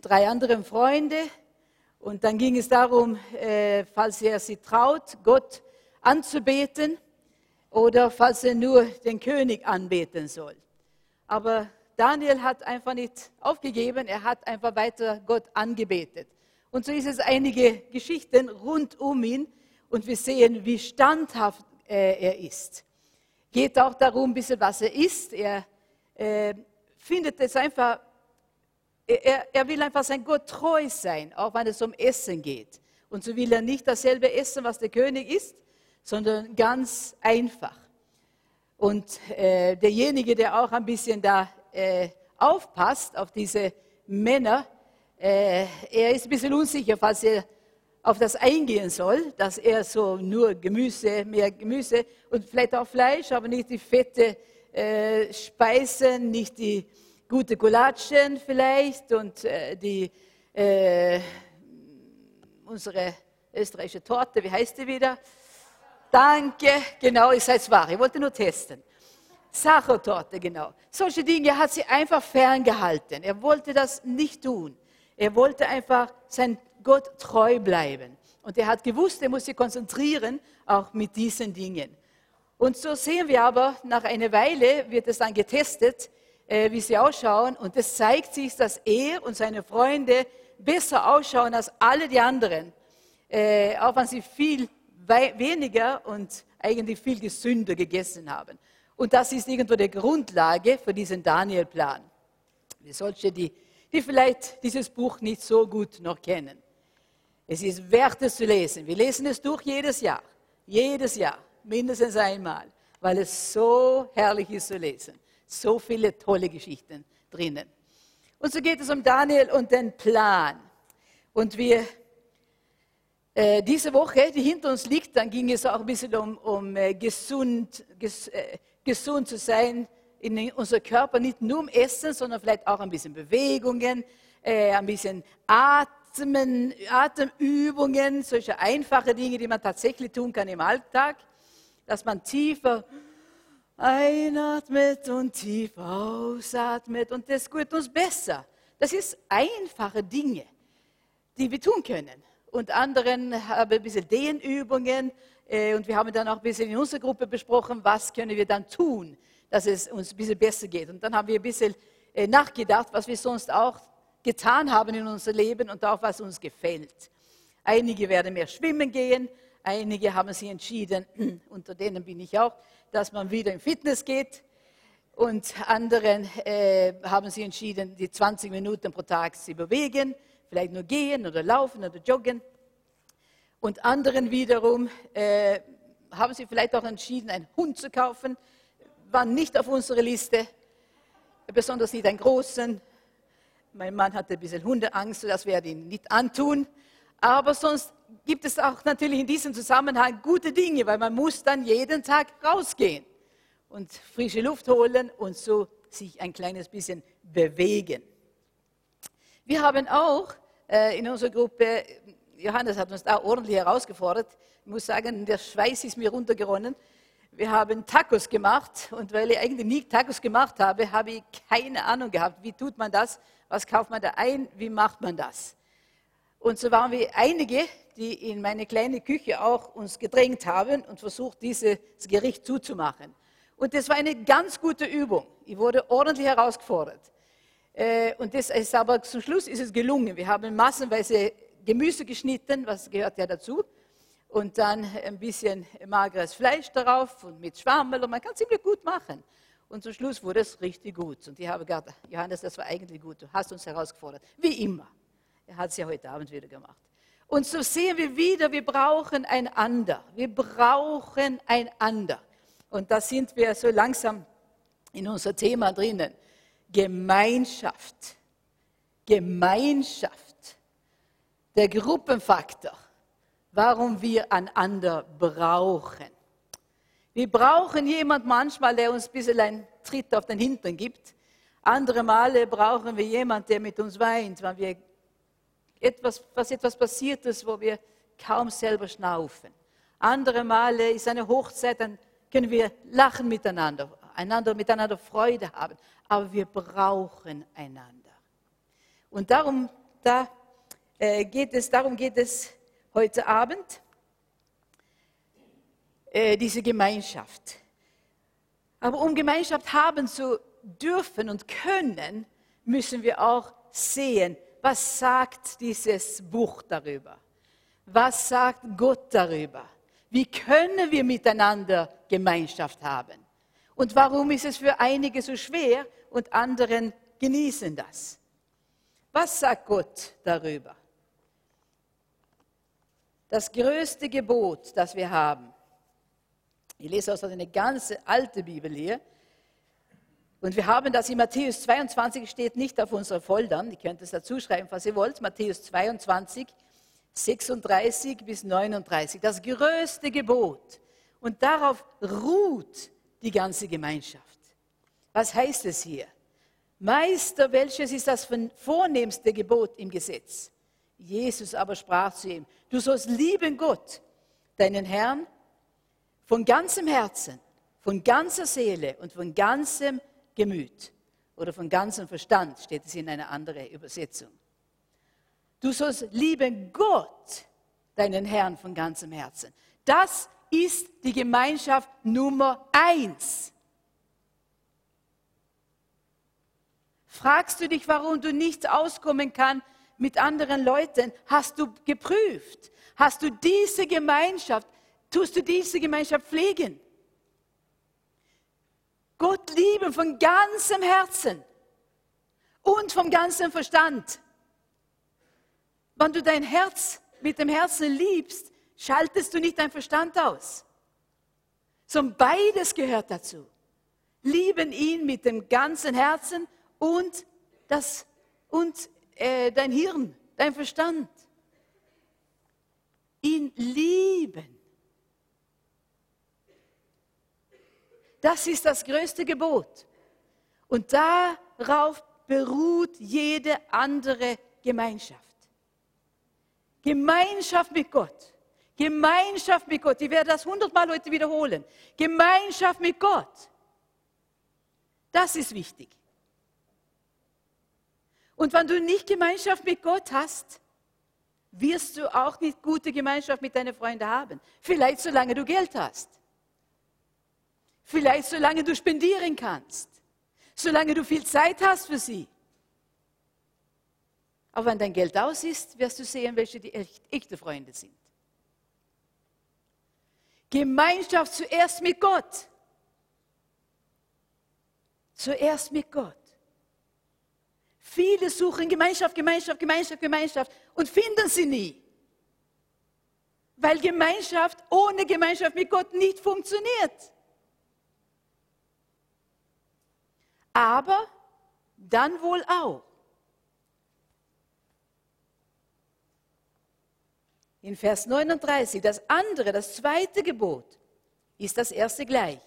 drei anderen Freunde. Und dann ging es darum, äh, falls er sie traut, Gott anzubeten oder falls er nur den König anbeten soll. Aber Daniel hat einfach nicht aufgegeben, er hat einfach weiter Gott angebetet. Und so ist es einige Geschichten rund um ihn und wir sehen, wie standhaft äh, er ist. Geht auch darum, ein bisschen, was er isst. Er äh, findet es einfach, er, er will einfach sein Gott treu sein, auch wenn es um Essen geht. Und so will er nicht dasselbe essen, was der König isst, sondern ganz einfach. Und äh, derjenige, der auch ein bisschen da äh, aufpasst auf diese Männer, äh, er ist ein bisschen unsicher, falls er auf das eingehen soll, dass er so nur Gemüse, mehr Gemüse und vielleicht auch Fleisch, aber nicht die fette äh, Speisen, nicht die gute Gulatschen vielleicht und äh, die äh, unsere österreichische Torte, wie heißt die wieder? Danke, genau, ich seid wahr. Ich wollte nur testen. Sachertorte, genau. Solche Dinge hat sie einfach ferngehalten. Er wollte das nicht tun. Er wollte einfach sein Gott treu bleiben. Und er hat gewusst, er muss sich konzentrieren, auch mit diesen Dingen. Und so sehen wir aber, nach einer Weile wird es dann getestet, äh, wie sie ausschauen. Und es zeigt sich, dass er und seine Freunde besser ausschauen als alle die anderen. Äh, auch wenn sie viel weniger und eigentlich viel gesünder gegessen haben. Und das ist irgendwo die Grundlage für diesen Daniel-Plan. Für solche, die, die vielleicht dieses Buch nicht so gut noch kennen. Es ist wert, es zu lesen. Wir lesen es durch jedes Jahr. Jedes Jahr. Mindestens einmal. Weil es so herrlich ist zu lesen. So viele tolle Geschichten drinnen. Und so geht es um Daniel und den Plan. Und wir äh, diese Woche, die hinter uns liegt, dann ging es auch ein bisschen um, um äh, gesund, ges, äh, gesund zu sein in unserem Körper, nicht nur um Essen, sondern vielleicht auch ein bisschen Bewegungen, äh, ein bisschen Atmen, Atemübungen, solche einfache Dinge, die man tatsächlich tun kann im Alltag, dass man tiefer einatmet und tief ausatmet und das gut uns besser. Das ist einfache Dinge, die wir tun können und anderen haben ein bisschen Dehnübungen. Äh, und wir haben dann auch ein bisschen in unserer Gruppe besprochen, was können wir dann tun, dass es uns ein bisschen besser geht. Und dann haben wir ein bisschen äh, nachgedacht, was wir sonst auch getan haben in unserem Leben und auch was uns gefällt. Einige werden mehr schwimmen gehen, einige haben sich entschieden, unter denen bin ich auch, dass man wieder in Fitness geht. Und anderen äh, haben sich entschieden, die 20 Minuten pro Tag zu bewegen vielleicht nur gehen oder laufen oder joggen. Und anderen wiederum äh, haben sie vielleicht auch entschieden, einen Hund zu kaufen, war nicht auf unserer Liste, besonders nicht einen großen. Mein Mann hatte ein bisschen Hundeangst, das werde ich nicht antun. Aber sonst gibt es auch natürlich in diesem Zusammenhang gute Dinge, weil man muss dann jeden Tag rausgehen und frische Luft holen und so sich ein kleines bisschen bewegen. Wir haben auch äh, in unserer Gruppe, Johannes hat uns da ordentlich herausgefordert. Ich muss sagen, der Schweiß ist mir runtergeronnen. Wir haben Tacos gemacht und weil ich eigentlich nie Tacos gemacht habe, habe ich keine Ahnung gehabt, wie tut man das, was kauft man da ein, wie macht man das. Und so waren wir einige, die in meine kleine Küche auch uns gedrängt haben und versucht, dieses Gericht zuzumachen. Und das war eine ganz gute Übung. Ich wurde ordentlich herausgefordert. Äh, und das ist aber zum Schluss ist es gelungen. Wir haben massenweise Gemüse geschnitten, was gehört ja dazu, und dann ein bisschen mageres Fleisch darauf und mit Schwammel und man kann es ziemlich gut machen. Und zum Schluss wurde es richtig gut. Und ich habe gesagt, Johannes, das war eigentlich gut. Du hast uns herausgefordert. Wie immer. Er hat es ja heute Abend wieder gemacht. Und so sehen wir wieder, wir brauchen einander. Wir brauchen einander. Und da sind wir so langsam in unser Thema drinnen. Gemeinschaft. Gemeinschaft. Der Gruppenfaktor, warum wir einander brauchen. Wir brauchen jemand manchmal, der uns ein bisschen einen Tritt auf den Hintern gibt. Andere Male brauchen wir jemand, der mit uns weint, wenn wir etwas, was etwas passiert ist, wo wir kaum selber schnaufen. Andere Male ist eine Hochzeit, dann können wir lachen miteinander, einander miteinander Freude haben aber wir brauchen einander. Und darum da äh, geht es, darum geht es heute Abend, äh, diese Gemeinschaft. Aber um Gemeinschaft haben zu dürfen und können, müssen wir auch sehen, was sagt dieses Buch darüber? Was sagt Gott darüber? Wie können wir miteinander Gemeinschaft haben? Und warum ist es für einige so schwer und anderen genießen das? Was sagt Gott darüber? Das größte Gebot, das wir haben, ich lese aus einer ganz alte Bibel hier, und wir haben das in Matthäus 22, steht nicht auf unserer Foldern, ihr könnt es dazu schreiben, was ihr wollt, Matthäus 22, 36 bis 39, das größte Gebot. Und darauf ruht die ganze Gemeinschaft. Was heißt es hier? Meister, welches ist das vornehmste Gebot im Gesetz? Jesus aber sprach zu ihm, du sollst lieben Gott, deinen Herrn, von ganzem Herzen, von ganzer Seele und von ganzem Gemüt oder von ganzem Verstand, steht es in einer anderen Übersetzung. Du sollst lieben Gott, deinen Herrn von ganzem Herzen. Das ist die Gemeinschaft Nummer eins. Fragst du dich, warum du nicht auskommen kannst mit anderen Leuten? Hast du geprüft? Hast du diese Gemeinschaft, tust du diese Gemeinschaft pflegen? Gott lieben von ganzem Herzen und vom ganzen Verstand. Wenn du dein Herz mit dem Herzen liebst, schaltest du nicht deinen Verstand aus. Sondern beides gehört dazu. Lieben ihn mit dem ganzen Herzen und, das, und äh, dein Hirn, dein Verstand. Ihn lieben. Das ist das größte Gebot. Und darauf beruht jede andere Gemeinschaft. Gemeinschaft mit Gott. Gemeinschaft mit Gott. Ich werde das hundertmal heute wiederholen. Gemeinschaft mit Gott. Das ist wichtig. Und wenn du nicht Gemeinschaft mit Gott hast, wirst du auch nicht gute Gemeinschaft mit deinen Freunden haben. Vielleicht solange du Geld hast. Vielleicht solange du spendieren kannst. Solange du viel Zeit hast für sie. Aber wenn dein Geld aus ist, wirst du sehen, welche die echt, echte Freunde sind. Gemeinschaft zuerst mit Gott. Zuerst mit Gott. Viele suchen Gemeinschaft, Gemeinschaft, Gemeinschaft, Gemeinschaft und finden sie nie. Weil Gemeinschaft ohne Gemeinschaft mit Gott nicht funktioniert. Aber dann wohl auch in Vers 39, das andere, das zweite Gebot, ist das erste gleich.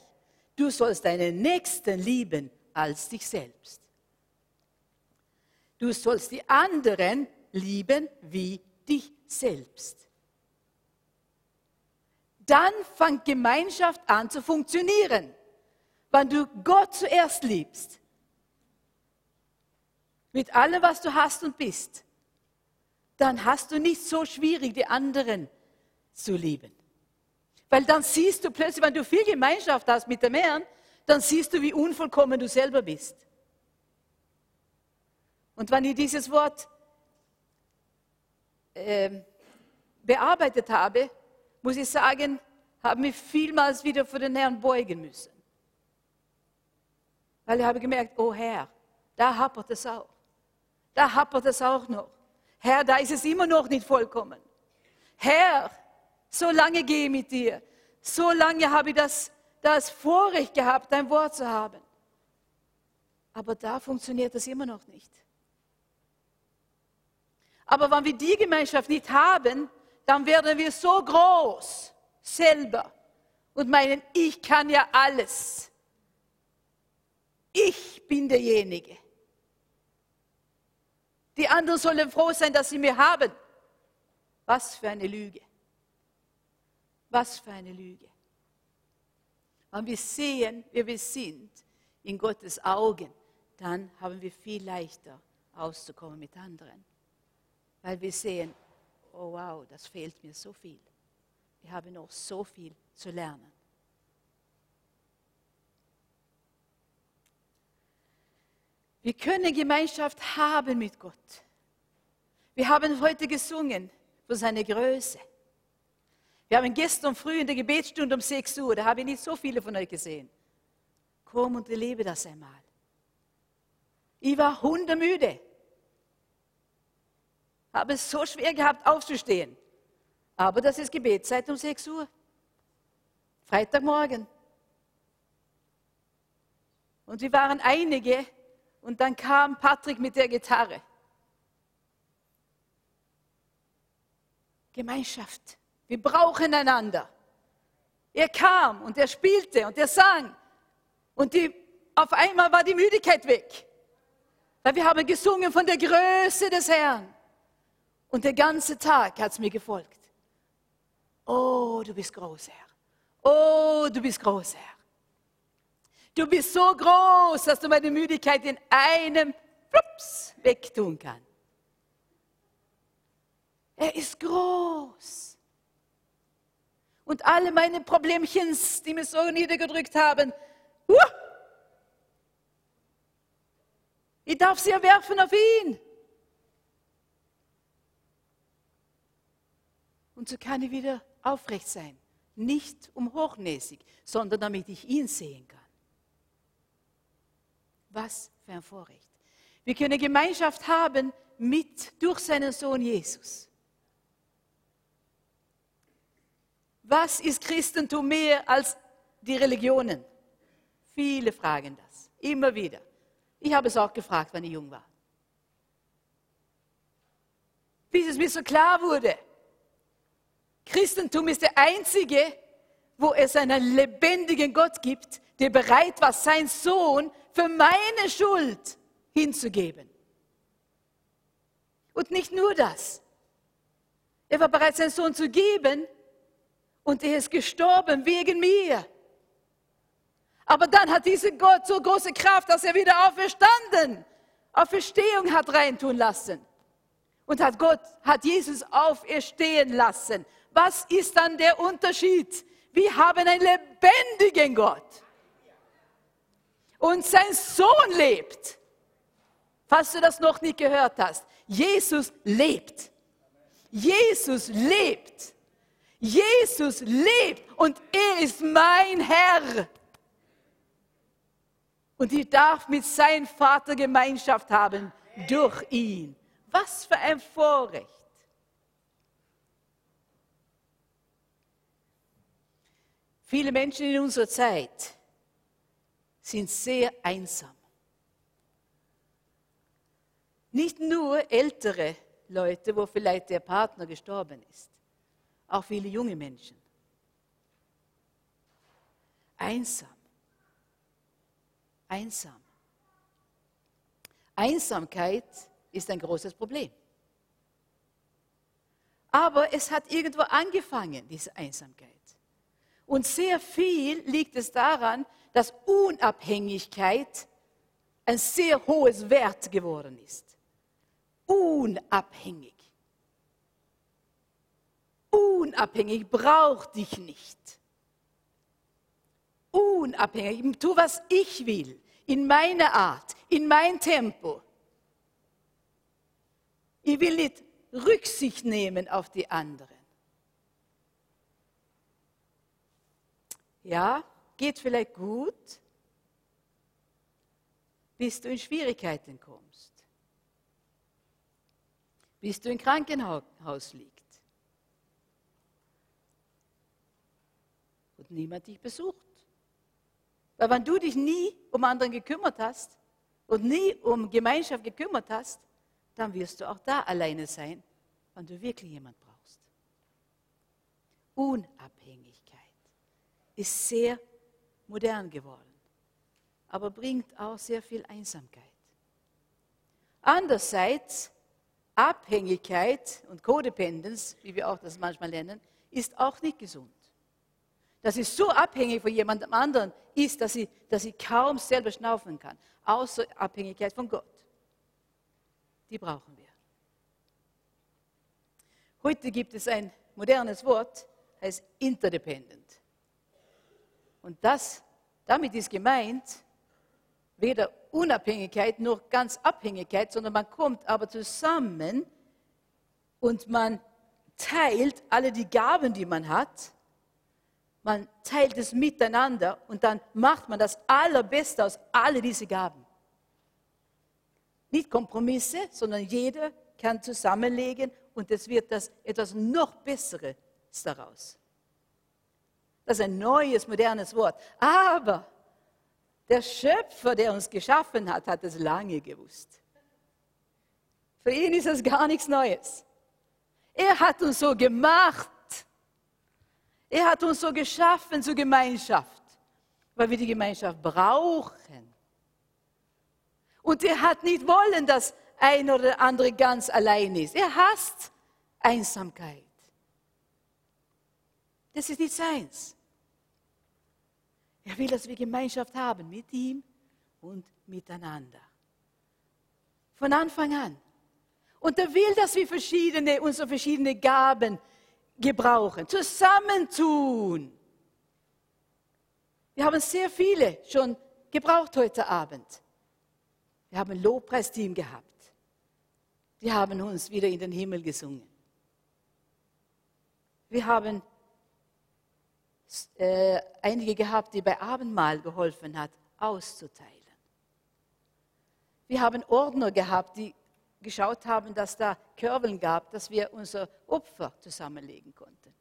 Du sollst deinen Nächsten lieben als dich selbst. Du sollst die anderen lieben wie dich selbst. Dann fängt Gemeinschaft an zu funktionieren, wenn du Gott zuerst liebst. Mit allem, was du hast und bist dann hast du nicht so schwierig, die anderen zu lieben. Weil dann siehst du plötzlich, wenn du viel Gemeinschaft hast mit dem Herrn, dann siehst du, wie unvollkommen du selber bist. Und wenn ich dieses Wort äh, bearbeitet habe, muss ich sagen, habe ich vielmals wieder vor den Herrn beugen müssen. Weil ich habe gemerkt, oh Herr, da hapert es auch. Da hapert es auch noch. Herr, da ist es immer noch nicht vollkommen. Herr, so lange gehe ich mit dir. So lange habe ich das, das Vorrecht gehabt, dein Wort zu haben. Aber da funktioniert das immer noch nicht. Aber wenn wir die Gemeinschaft nicht haben, dann werden wir so groß selber und meinen, ich kann ja alles. Ich bin derjenige. Die anderen sollen froh sein, dass sie mir haben. Was für eine Lüge. Was für eine Lüge. Wenn wir sehen, wer wir sind in Gottes Augen, dann haben wir viel leichter auszukommen mit anderen. weil wir sehen, oh wow, das fehlt mir so viel. Ich habe noch so viel zu lernen. Wir können Gemeinschaft haben mit Gott. Wir haben heute gesungen für seine Größe. Wir haben gestern früh in der Gebetsstunde um 6 Uhr, da habe ich nicht so viele von euch gesehen. Komm und erlebe das einmal. Ich war hundemüde. Habe es so schwer gehabt, aufzustehen. Aber das ist Gebetszeit um 6 Uhr. Freitagmorgen. Und wir waren einige und dann kam Patrick mit der Gitarre. Gemeinschaft. Wir brauchen einander. Er kam und er spielte und er sang. Und die, auf einmal war die Müdigkeit weg. Weil wir haben gesungen von der Größe des Herrn. Und der ganze Tag hat es mir gefolgt. Oh, du bist groß, Herr. Oh, du bist groß, Herr. Du bist so groß, dass du meine Müdigkeit in einem Flups wegtun kannst. Er ist groß. Und alle meine Problemchen, die mich so niedergedrückt haben, uh, ich darf sie erwerfen auf ihn. Und so kann ich wieder aufrecht sein. Nicht um hochnäsig, sondern damit ich ihn sehen kann. Was für ein Vorrecht. Wir können Gemeinschaft haben mit durch seinen Sohn Jesus. Was ist Christentum mehr als die Religionen? Viele fragen das, immer wieder. Ich habe es auch gefragt, wenn ich jung war. Bis es mir so klar wurde, Christentum ist der einzige, wo es einen lebendigen Gott gibt, der bereit war, sein Sohn für meine Schuld hinzugeben. Und nicht nur das. Er war bereit, seinen Sohn zu geben und er ist gestorben wegen mir. Aber dann hat dieser Gott so große Kraft, dass er wieder auferstanden, Auferstehung hat reintun lassen. Und hat Gott, hat Jesus auferstehen lassen. Was ist dann der Unterschied? Wir haben einen lebendigen Gott. Und sein Sohn lebt. Falls du das noch nicht gehört hast. Jesus lebt. Jesus lebt. Jesus lebt und er ist mein Herr. Und ich darf mit seinem Vater Gemeinschaft haben durch ihn. Was für ein Vorrecht. Viele Menschen in unserer Zeit sind sehr einsam. Nicht nur ältere Leute, wo vielleicht der Partner gestorben ist, auch viele junge Menschen. Einsam. Einsam. Einsamkeit ist ein großes Problem. Aber es hat irgendwo angefangen, diese Einsamkeit. Und sehr viel liegt es daran, dass Unabhängigkeit ein sehr hohes Wert geworden ist. Unabhängig. Unabhängig braucht dich nicht. Unabhängig, tu was ich will, in meiner Art, in mein Tempo. Ich will nicht Rücksicht nehmen auf die anderen. Ja, geht vielleicht gut, bis du in Schwierigkeiten kommst, bis du im Krankenhaus liegst und niemand dich besucht. Weil wenn du dich nie um anderen gekümmert hast und nie um Gemeinschaft gekümmert hast, dann wirst du auch da alleine sein, wenn du wirklich jemand brauchst. Unabhängig ist sehr modern geworden, aber bringt auch sehr viel Einsamkeit. Andererseits, Abhängigkeit und Codependence, wie wir auch das manchmal nennen, ist auch nicht gesund. Dass ich so abhängig von jemandem anderen ist, dass ich, dass ich kaum selber schnaufen kann. Außer Abhängigkeit von Gott. Die brauchen wir. Heute gibt es ein modernes Wort, heißt interdependent. Und das, damit ist gemeint, weder Unabhängigkeit noch ganz Abhängigkeit, sondern man kommt aber zusammen und man teilt alle die Gaben, die man hat. Man teilt es miteinander und dann macht man das Allerbeste aus all diese Gaben. Nicht Kompromisse, sondern jeder kann zusammenlegen und es wird das etwas noch Besseres daraus. Das ist ein neues, modernes Wort. Aber der Schöpfer, der uns geschaffen hat, hat es lange gewusst. Für ihn ist es gar nichts Neues. Er hat uns so gemacht. Er hat uns so geschaffen zur Gemeinschaft, weil wir die Gemeinschaft brauchen. Und er hat nicht wollen, dass ein oder andere ganz allein ist. Er hasst Einsamkeit. Das ist nicht seins. Er will, dass wir Gemeinschaft haben mit ihm und miteinander. Von Anfang an. Und er will, dass wir verschiedene, unsere verschiedenen Gaben gebrauchen, zusammentun. Wir haben sehr viele schon gebraucht heute Abend. Wir haben ein Lobpreisteam gehabt. Die haben uns wieder in den Himmel gesungen. Wir haben äh, einige gehabt, die bei Abendmahl geholfen hat, auszuteilen. Wir haben Ordner gehabt, die geschaut haben, dass da Körveln gab, dass wir unser Opfer zusammenlegen konnten.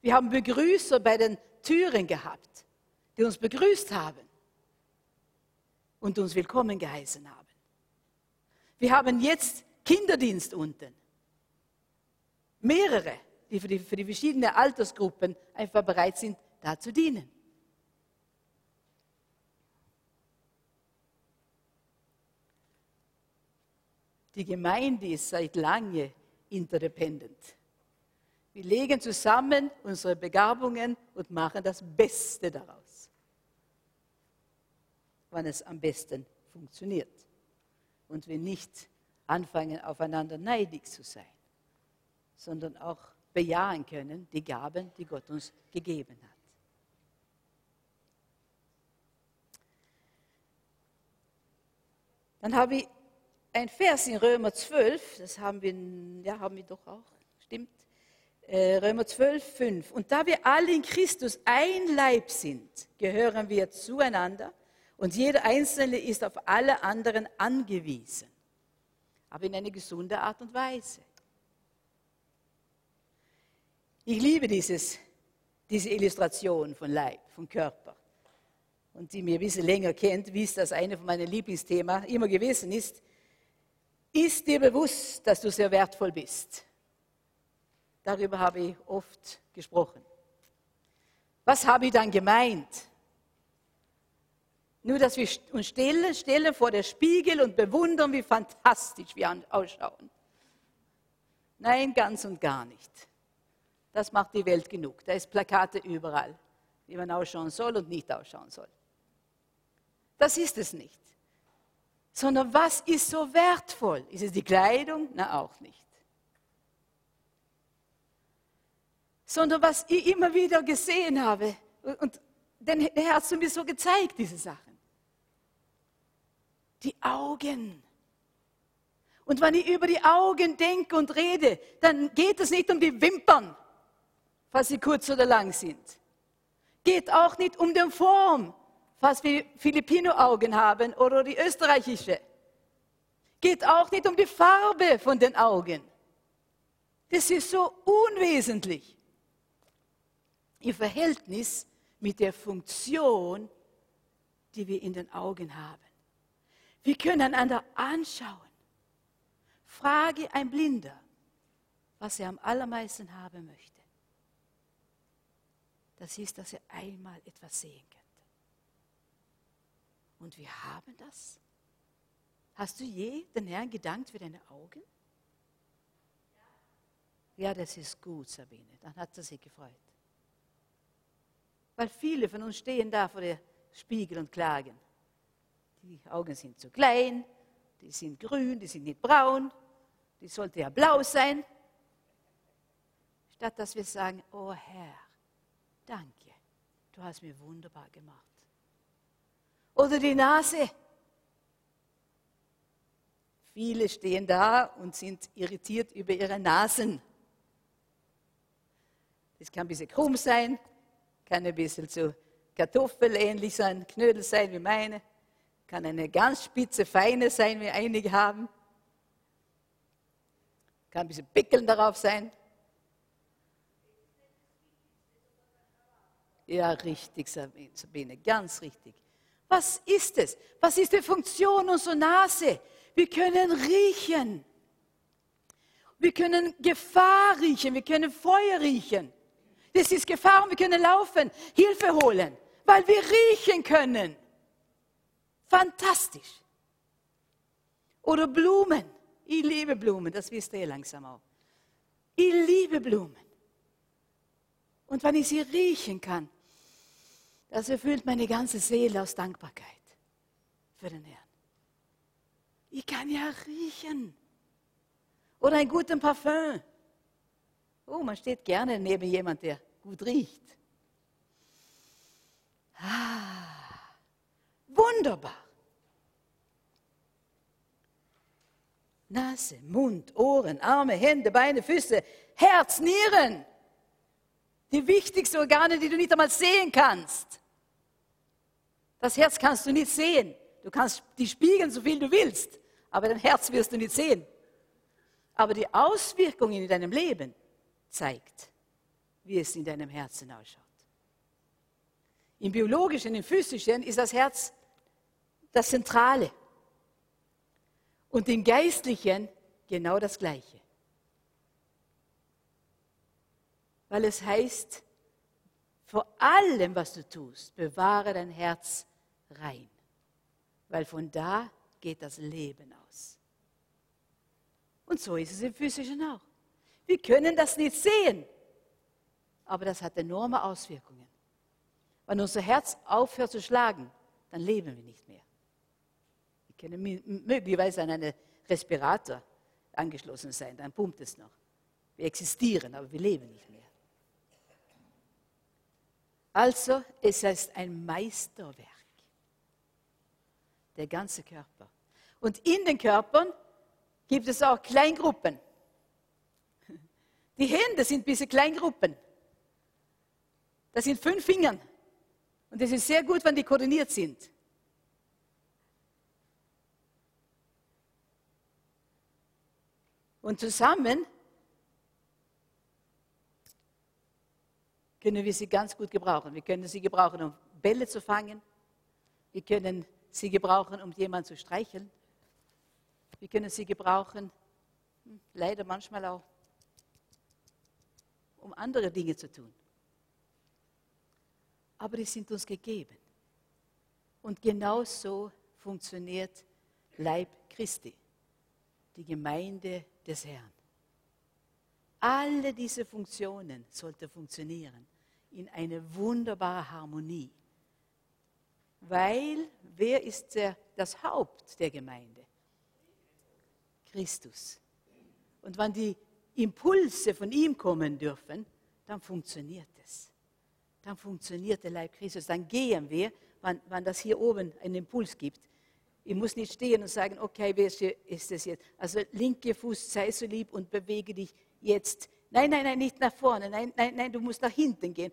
Wir haben Begrüßer bei den Türen gehabt, die uns begrüßt haben und uns willkommen geheißen haben. Wir haben jetzt Kinderdienst unten. Mehrere die für die, für die verschiedenen Altersgruppen einfach bereit sind, da zu dienen. Die Gemeinde ist seit lange interdependent. Wir legen zusammen unsere Begabungen und machen das Beste daraus, wann es am besten funktioniert. Und wir nicht anfangen, aufeinander neidig zu sein, sondern auch bejahen können, die Gaben, die Gott uns gegeben hat. Dann habe ich ein Vers in Römer 12, das haben wir, ja, haben wir doch auch, stimmt. Äh, Römer 12, 5. Und da wir alle in Christus ein Leib sind, gehören wir zueinander und jeder Einzelne ist auf alle anderen angewiesen, aber in eine gesunde Art und Weise. Ich liebe dieses, diese Illustration von Leib, von Körper. Und die mir ein bisschen länger kennt, wisst, dass eine von meinen Lieblingsthemen immer gewesen ist, ist dir bewusst, dass du sehr wertvoll bist. Darüber habe ich oft gesprochen. Was habe ich dann gemeint? Nur, dass wir uns stellen, stellen vor der Spiegel und bewundern, wie fantastisch wir ausschauen. Nein, ganz und gar nicht. Das macht die Welt genug. Da ist Plakate überall, wie man ausschauen soll und nicht ausschauen soll. Das ist es nicht. Sondern was ist so wertvoll? Ist es die Kleidung? Na, auch nicht. Sondern was ich immer wieder gesehen habe, und der Herr hat mir so gezeigt, diese Sachen. Die Augen. Und wenn ich über die Augen denke und rede, dann geht es nicht um die Wimpern, falls sie kurz oder lang sind. Geht auch nicht um die Form, falls wir Filipino-Augen haben oder die österreichische. Geht auch nicht um die Farbe von den Augen. Das ist so unwesentlich im Verhältnis mit der Funktion, die wir in den Augen haben. Wir können einander anschauen. Frage ein Blinder, was er am allermeisten haben möchte das ist, dass er einmal etwas sehen könnte. Und wir haben das. Hast du je den Herrn gedankt für deine Augen? Ja, das ist gut, Sabine. Dann hat er sich gefreut. Weil viele von uns stehen da vor dem Spiegel und klagen. Die Augen sind zu klein, die sind grün, die sind nicht braun, die sollte ja blau sein. statt dass wir sagen, oh Herr, danke, du hast mir wunderbar gemacht. Oder die Nase. Viele stehen da und sind irritiert über ihre Nasen. Das kann ein bisschen krumm sein, kann ein bisschen so kartoffelähnlich sein, Knödel sein wie meine, kann eine ganz spitze, feine sein, wie einige haben, kann ein bisschen Pickeln darauf sein. Ja, richtig, Sabine, ganz richtig. Was ist es? Was ist die Funktion unserer Nase? Wir können riechen. Wir können Gefahr riechen, wir können Feuer riechen. Das ist Gefahr und wir können laufen, Hilfe holen, weil wir riechen können. Fantastisch. Oder Blumen. Ich liebe Blumen, das wisst ihr langsam auch. Ich liebe Blumen. Und wenn ich sie riechen kann, das erfüllt meine ganze Seele aus Dankbarkeit für den Herrn. Ich kann ja riechen. Oder einen guten Parfum. Oh, man steht gerne neben jemand, der gut riecht. Ah, wunderbar. Nase, Mund, Ohren, Arme, Hände, Beine, Füße, Herz, Nieren. Die wichtigsten Organe, die du nicht einmal sehen kannst. Das Herz kannst du nicht sehen. Du kannst die spiegeln, so viel du willst, aber dein Herz wirst du nicht sehen. Aber die Auswirkungen in deinem Leben zeigt, wie es in deinem Herzen ausschaut. Im biologischen, im physischen ist das Herz das Zentrale. Und im geistlichen genau das Gleiche. Weil es heißt, vor allem, was du tust, bewahre dein Herz rein. Weil von da geht das Leben aus. Und so ist es im physischen auch. Wir können das nicht sehen, aber das hat enorme Auswirkungen. Wenn unser Herz aufhört zu schlagen, dann leben wir nicht mehr. Wir können möglicherweise an einen Respirator angeschlossen sein, dann pumpt es noch. Wir existieren, aber wir leben nicht mehr. Also, es ist ein Meisterwerk, der ganze Körper. Und in den Körpern gibt es auch Kleingruppen. Die Hände sind diese Kleingruppen. Das sind fünf Fingern. Und es ist sehr gut, wenn die koordiniert sind. Und zusammen können wir sie ganz gut gebrauchen. Wir können sie gebrauchen, um Bälle zu fangen. Wir können sie gebrauchen, um jemanden zu streicheln. Wir können sie gebrauchen, hm, leider manchmal auch, um andere Dinge zu tun. Aber die sind uns gegeben. Und genau so funktioniert Leib Christi, die Gemeinde des Herrn. Alle diese Funktionen sollten funktionieren in einer wunderbaren Harmonie. Weil wer ist der, das Haupt der Gemeinde? Christus. Und wenn die Impulse von ihm kommen dürfen, dann funktioniert es. Dann funktioniert der Leib Christus. Dann gehen wir, wenn, wenn das hier oben einen Impuls gibt. Ich muss nicht stehen und sagen, okay, wer ist das jetzt? Also linke Fuß, sei so lieb und bewege dich jetzt. Nein, nein, nein, nicht nach vorne. Nein, nein, nein, du musst nach hinten gehen.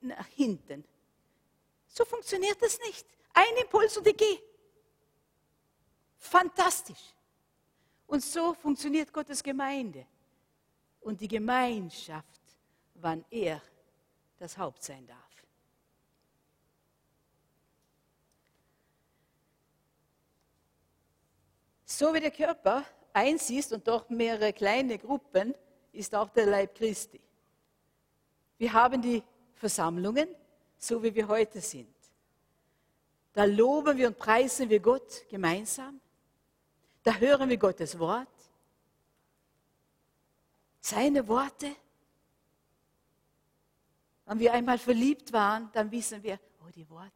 Nach hinten. So funktioniert das nicht. Ein Impuls und ich gehe. Fantastisch. Und so funktioniert Gottes Gemeinde und die Gemeinschaft, wann er das Haupt sein darf. So wie der Körper eins ist und doch mehrere kleine Gruppen, ist auch der Leib Christi. Wir haben die Versammlungen, so wie wir heute sind. Da loben wir und preisen wir Gott gemeinsam. Da hören wir Gottes Wort, seine Worte. Wenn wir einmal verliebt waren, dann wissen wir, oh, die Worte.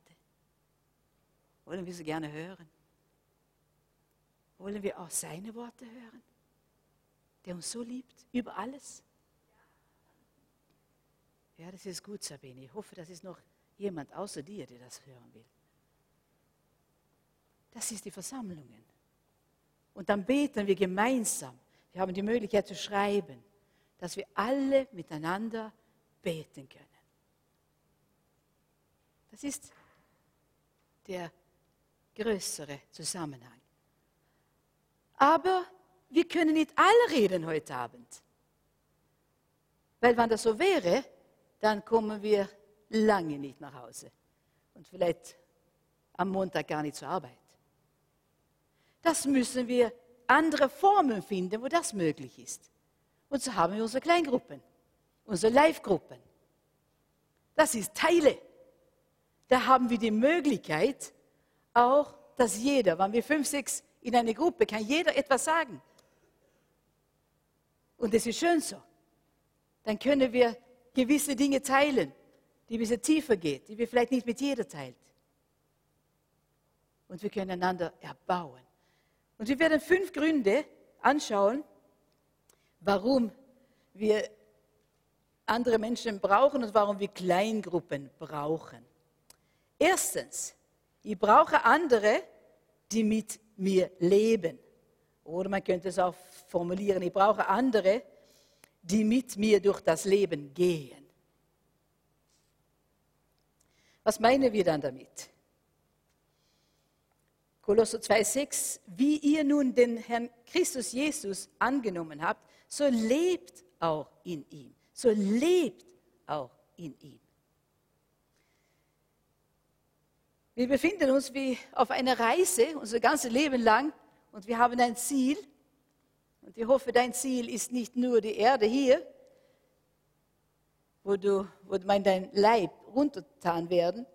Wollen wir sie gerne hören? Wollen wir auch seine Worte hören? Der uns so liebt, über alles? Ja, das ist gut, Sabine. Ich hoffe, das ist noch jemand außer dir, der das hören will. Das ist die Versammlungen. Und dann beten wir gemeinsam. Wir haben die Möglichkeit zu schreiben, dass wir alle miteinander beten können. Das ist der größere Zusammenhang. Aber wir können nicht alle reden heute Abend. Weil wenn das so wäre, dann kommen wir lange nicht nach Hause. Und vielleicht am Montag gar nicht zur Arbeit. Das müssen wir andere Formen finden, wo das möglich ist. Und so haben wir unsere Kleingruppen, unsere Live-Gruppen. Das ist Teile. Da haben wir die Möglichkeit, auch, dass jeder, wenn wir fünf, sechs in eine Gruppe, kann jeder etwas sagen. Und das ist schön so. Dann können wir gewisse Dinge teilen, die ein bisschen tiefer geht, die wir vielleicht nicht mit jeder teilt. Und wir können einander erbauen. Und wir werden fünf Gründe anschauen, warum wir andere Menschen brauchen und warum wir Kleingruppen brauchen. Erstens, ich brauche andere, die mit mir leben. Oder man könnte es auch formulieren, ich brauche andere, die mit mir durch das Leben gehen. Was meinen wir dann damit? Kolosser 2,6, wie ihr nun den Herrn Christus Jesus angenommen habt, so lebt auch in ihm. So lebt auch in ihm. Wir befinden uns wie auf einer Reise, unser ganzes Leben lang, und wir haben ein Ziel. Und ich hoffe, dein Ziel ist nicht nur die Erde hier, wo, du, wo dein Leib runtergetan werden,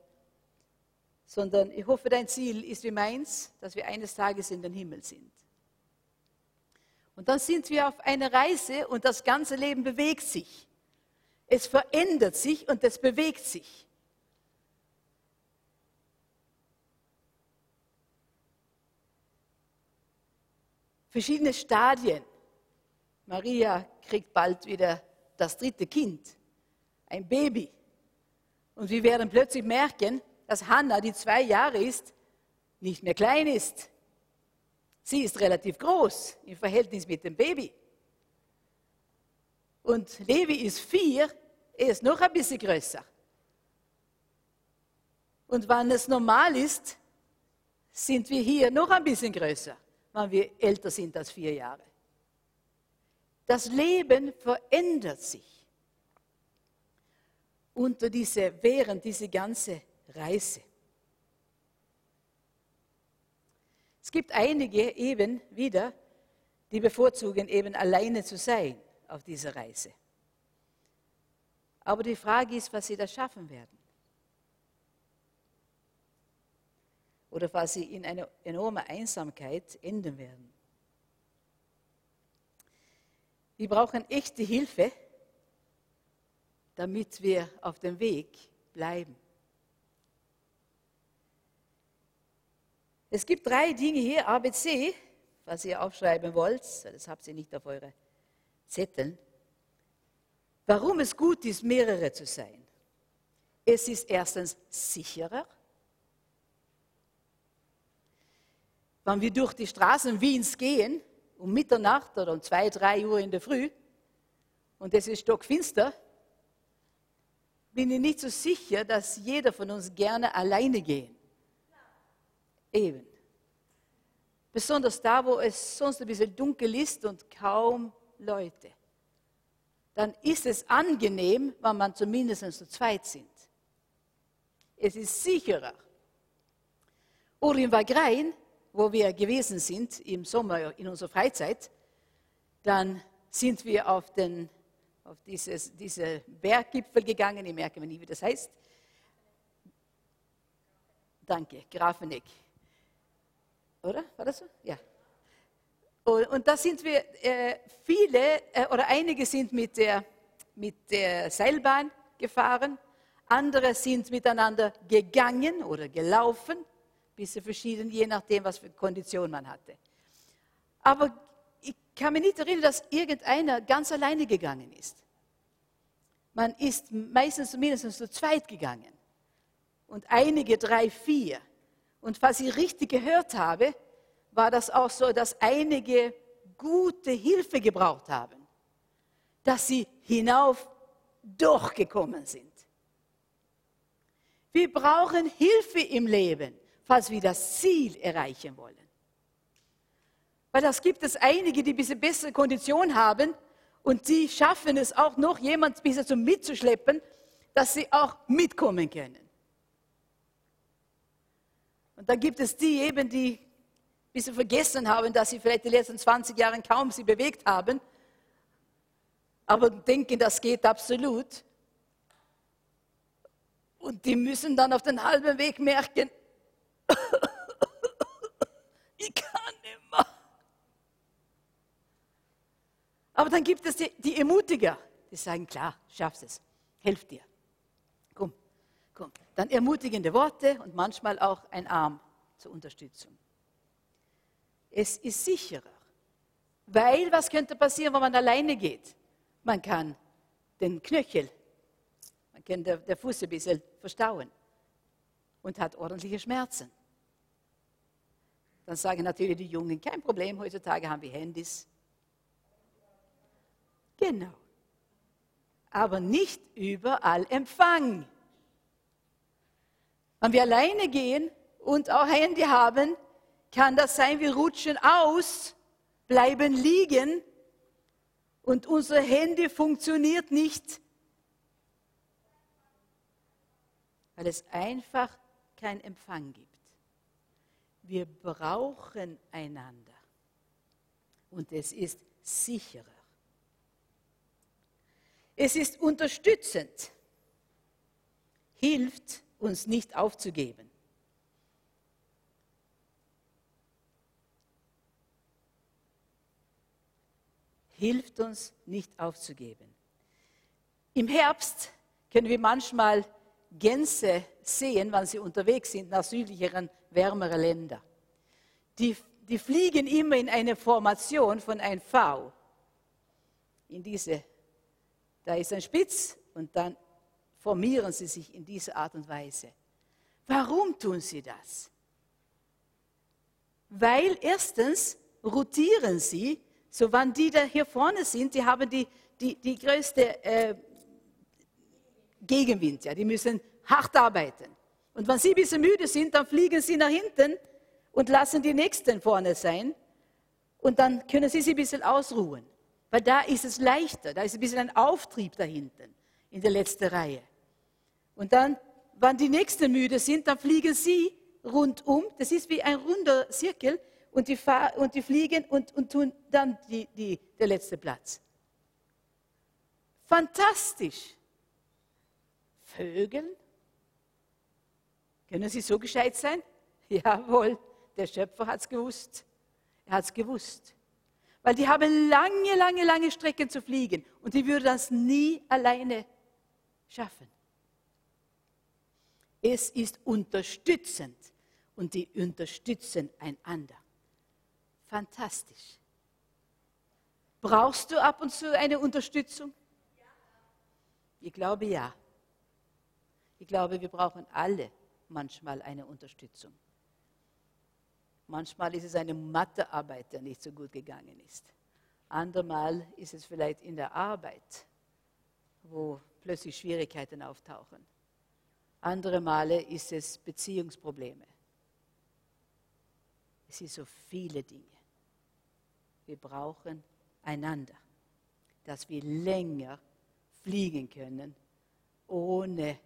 sondern ich hoffe, dein Ziel ist wie meins, dass wir eines Tages in den Himmel sind. Und dann sind wir auf einer Reise und das ganze Leben bewegt sich. Es verändert sich und es bewegt sich. Verschiedene Stadien. Maria kriegt bald wieder das dritte Kind, ein Baby. Und wir werden plötzlich merken, dass Hannah, die zwei Jahre ist, nicht mehr klein ist. Sie ist relativ groß im Verhältnis mit dem Baby. Und Levi ist vier, er ist noch ein bisschen größer. Und wenn es normal ist, sind wir hier noch ein bisschen größer, wenn wir älter sind als vier Jahre. Das Leben verändert sich unter diese, während diese ganze Reise. Es gibt einige eben wieder, die bevorzugen eben alleine zu sein auf dieser Reise. Aber die Frage ist, was sie da schaffen werden. Oder was sie in eine enorme Einsamkeit enden werden. Wir brauchen echte Hilfe, damit wir auf dem Weg bleiben. Es gibt drei Dinge hier, ABC, was ihr aufschreiben wollt, das habt ihr nicht auf eure Zetteln. Warum es gut ist, mehrere zu sein. Es ist erstens sicherer. Wenn wir durch die Straßen Wiens gehen, um Mitternacht oder um zwei, drei Uhr in der Früh, und es ist stockfinster, bin ich nicht so sicher, dass jeder von uns gerne alleine gehen. Eben. Besonders da, wo es sonst ein bisschen dunkel ist und kaum Leute. Dann ist es angenehm, wenn man zumindest zu zweit sind. Es ist sicherer. Oder in Wagrein, wo wir gewesen sind im Sommer in unserer Freizeit, dann sind wir auf, den, auf dieses, diese Berggipfel gegangen, ich merke mir nie, wie das heißt. Danke, Grafeneck. Oder? War das so? Ja. Und, und da sind wir, äh, viele äh, oder einige sind mit der, mit der Seilbahn gefahren, andere sind miteinander gegangen oder gelaufen, bisschen verschieden, je nachdem, was für Kondition man hatte. Aber ich kann mich nicht erinnern, dass irgendeiner ganz alleine gegangen ist. man ist meistens mindestens zu zweit gegangen und einige drei, vier. Und falls ich richtig gehört habe, war das auch so, dass einige gute Hilfe gebraucht haben, dass sie hinauf durchgekommen sind. Wir brauchen Hilfe im Leben, falls wir das Ziel erreichen wollen. Weil das gibt es einige, die ein bisschen bessere Kondition haben und die schaffen es auch noch, jemand ein bisschen so mitzuschleppen, dass sie auch mitkommen können. Und dann gibt es die eben, die ein bisschen vergessen haben, dass sie vielleicht die letzten 20 Jahre kaum sie bewegt haben, aber denken, das geht absolut. Und die müssen dann auf den halben Weg merken, ich kann nicht mehr. Aber dann gibt es die, die Ermutiger, die sagen, klar, schaffst es, helf dir. Komm, komm. Dann ermutigende Worte und manchmal auch ein Arm zur Unterstützung. Es ist sicherer, weil was könnte passieren, wenn man alleine geht? Man kann den Knöchel man kann der, der Fuß ein bisschen verstauen und hat ordentliche Schmerzen. Dann sagen natürlich die Jungen, kein Problem, heutzutage haben wir Handys. Genau. Aber nicht überall Empfang. Wenn wir alleine gehen und auch Handy haben, kann das sein, wir rutschen aus, bleiben liegen und unser Handy funktioniert nicht weil es einfach keinen Empfang gibt. Wir brauchen einander und es ist sicherer. Es ist unterstützend, hilft uns nicht aufzugeben. Hilft uns nicht aufzugeben. Im Herbst können wir manchmal Gänse sehen, wenn sie unterwegs sind nach südlicheren, wärmeren Ländern. Die, die fliegen immer in eine Formation von ein V. In diese, da ist ein Spitz und dann formieren sie sich in dieser Art und Weise. Warum tun sie das? Weil erstens rotieren sie, so wann die da hier vorne sind, die haben die, die, die größte äh, Gegenwind. Ja. Die müssen hart arbeiten. Und wenn sie ein bisschen müde sind, dann fliegen sie nach hinten und lassen die Nächsten vorne sein. Und dann können sie sich ein bisschen ausruhen. Weil da ist es leichter, da ist ein bisschen ein Auftrieb da hinten in der letzten Reihe. Und dann, wenn die Nächsten müde sind, dann fliegen sie rundum. Das ist wie ein runder Zirkel und die, und die fliegen und, und tun dann die, die, der letzte Platz. Fantastisch. Vögel? Können sie so gescheit sein? Jawohl, der Schöpfer hat es gewusst. Er hat es gewusst. Weil die haben lange, lange, lange Strecken zu fliegen und die würden das nie alleine schaffen. Es ist unterstützend und die unterstützen einander. Fantastisch. Brauchst du ab und zu eine Unterstützung? Ich glaube ja. Ich glaube, wir brauchen alle manchmal eine Unterstützung. Manchmal ist es eine Mathearbeit, der nicht so gut gegangen ist. Andermal ist es vielleicht in der Arbeit, wo plötzlich Schwierigkeiten auftauchen. Andere Male ist es Beziehungsprobleme. Es sind so viele Dinge. Wir brauchen einander, dass wir länger fliegen können, ohne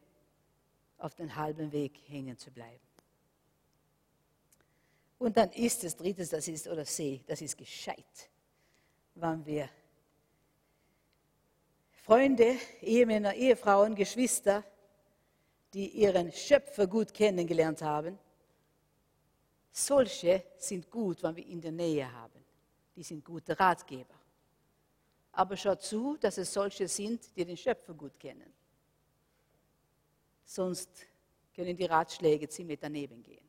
auf den halben Weg hängen zu bleiben. Und dann ist das drittes, das ist, oder C, das ist gescheit, wenn wir Freunde, Ehemänner, Ehefrauen, Geschwister, die ihren Schöpfer gut kennengelernt haben, solche sind gut, wenn wir in der Nähe haben. Die sind gute Ratgeber. Aber schaut zu, dass es solche sind, die den Schöpfer gut kennen sonst können die Ratschläge ziemlich daneben gehen.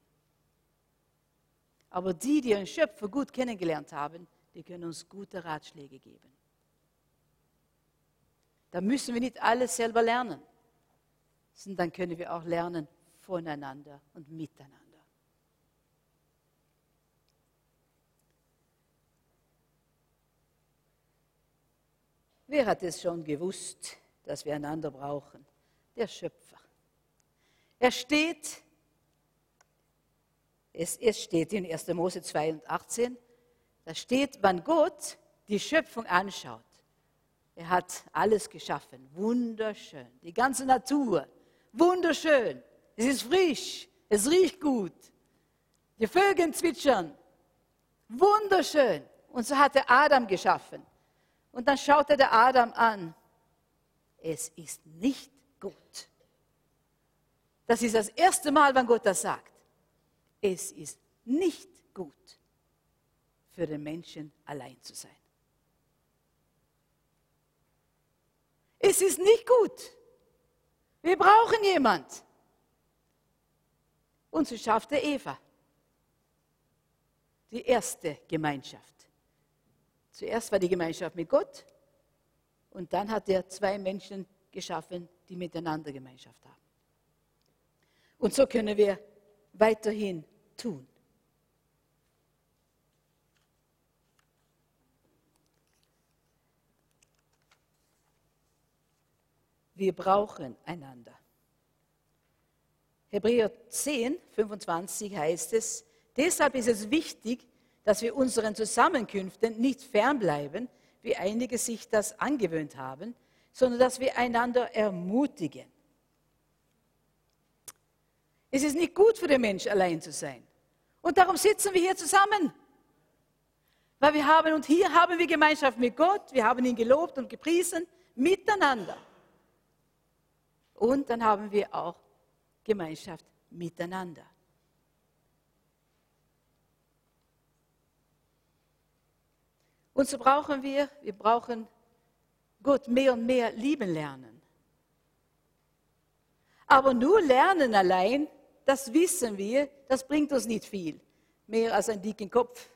Aber die, die ihren Schöpfer gut kennengelernt haben, die können uns gute Ratschläge geben. Da müssen wir nicht alles selber lernen, sondern dann können wir auch lernen voneinander und miteinander. Wer hat es schon gewusst, dass wir einander brauchen? Der Schöpfer. Er steht, es, es steht in 1. Mose 2 und 18, da steht, wann Gott die Schöpfung anschaut. Er hat alles geschaffen, wunderschön, die ganze Natur, wunderschön. Es ist frisch, es riecht gut, die Vögel zwitschern, wunderschön. Und so hat er Adam geschaffen. Und dann schaute der Adam an. Es ist nicht gut. Das ist das erste Mal, wenn Gott das sagt. Es ist nicht gut für den Menschen allein zu sein. Es ist nicht gut. Wir brauchen jemand. Und so schaffte Eva die erste Gemeinschaft. Zuerst war die Gemeinschaft mit Gott und dann hat er zwei Menschen geschaffen, die miteinander Gemeinschaft haben. Und so können wir weiterhin tun. Wir brauchen einander. Hebräer 10, 25 heißt es, deshalb ist es wichtig, dass wir unseren Zusammenkünften nicht fernbleiben, wie einige sich das angewöhnt haben, sondern dass wir einander ermutigen. Es ist nicht gut für den Mensch, allein zu sein. Und darum sitzen wir hier zusammen. Weil wir haben, und hier haben wir Gemeinschaft mit Gott, wir haben ihn gelobt und gepriesen, miteinander. Und dann haben wir auch Gemeinschaft miteinander. Und so brauchen wir, wir brauchen Gott mehr und mehr lieben lernen. Aber nur lernen allein, das wissen wir, das bringt uns nicht viel. Mehr als einen dicken Kopf.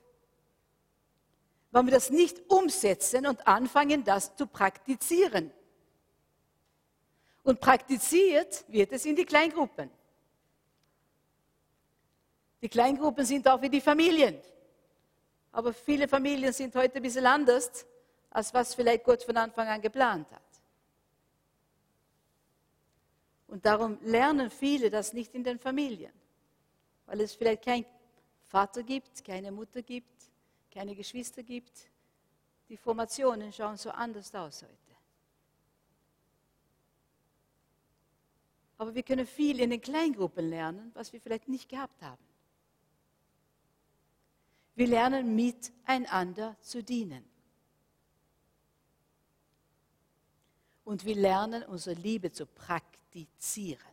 Wenn wir das nicht umsetzen und anfangen, das zu praktizieren. Und praktiziert wird es in die Kleingruppen. Die Kleingruppen sind auch wie die Familien. Aber viele Familien sind heute ein bisschen anders, als was vielleicht Gott von Anfang an geplant hat. Und darum lernen viele das nicht in den Familien, weil es vielleicht keinen Vater gibt, keine Mutter gibt, keine Geschwister gibt. Die Formationen schauen so anders aus heute. Aber wir können viel in den Kleingruppen lernen, was wir vielleicht nicht gehabt haben. Wir lernen miteinander zu dienen. Und wir lernen unsere Liebe zu praktizieren.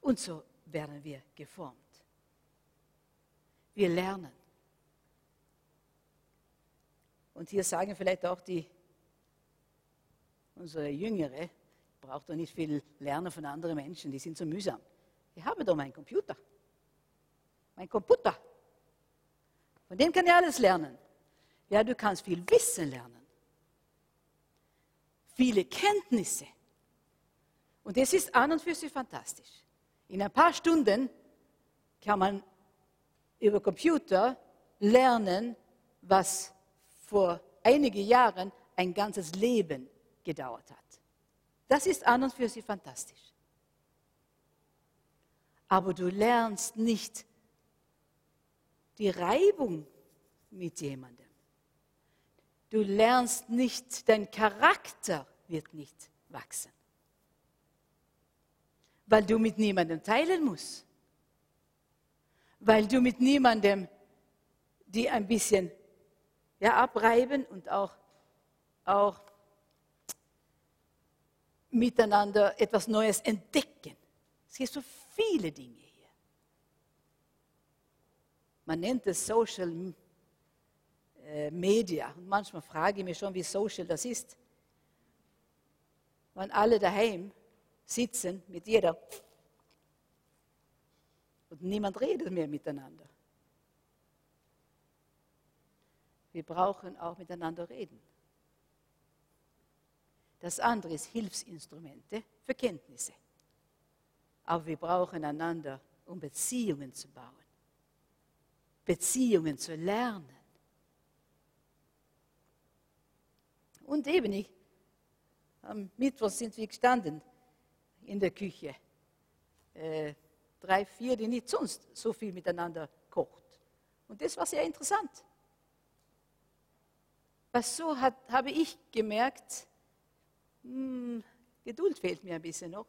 Und so werden wir geformt. Wir lernen. Und hier sagen vielleicht auch die, unsere Jüngere, braucht doch nicht viel lernen von anderen Menschen, die sind so mühsam. Ich habe doch meinen Computer. Mein Computer. Von dem kann ich alles lernen. Ja, du kannst viel Wissen lernen. Viele Kenntnisse. Und das ist an und für sich fantastisch. In ein paar Stunden kann man über Computer lernen, was vor einigen Jahren ein ganzes Leben gedauert hat. Das ist an und für sich fantastisch aber du lernst nicht die Reibung mit jemandem. Du lernst nicht, dein Charakter wird nicht wachsen, weil du mit niemandem teilen musst, weil du mit niemandem die ein bisschen ja, abreiben und auch, auch miteinander etwas Neues entdecken. Es gibt so viele Dinge hier. Man nennt es Social äh. Und manchmal frage ich mich schon, wie social das ist. Wenn alle daheim sitzen mit jeder und niemand redet mehr miteinander. wir brauchen auch miteinander reden. Das andere ist Hilfsinstrumente für Kenntnisse. Aber wir brauchen einander, um Beziehungen zu bauen, Beziehungen zu lernen. Und eben, ich, am Mittwoch sind wir gestanden in der Küche. Äh, drei, vier, die nicht sonst so viel miteinander kocht. Und das war sehr interessant. Was so hat, habe ich gemerkt, hm, Geduld fehlt mir ein bisschen noch.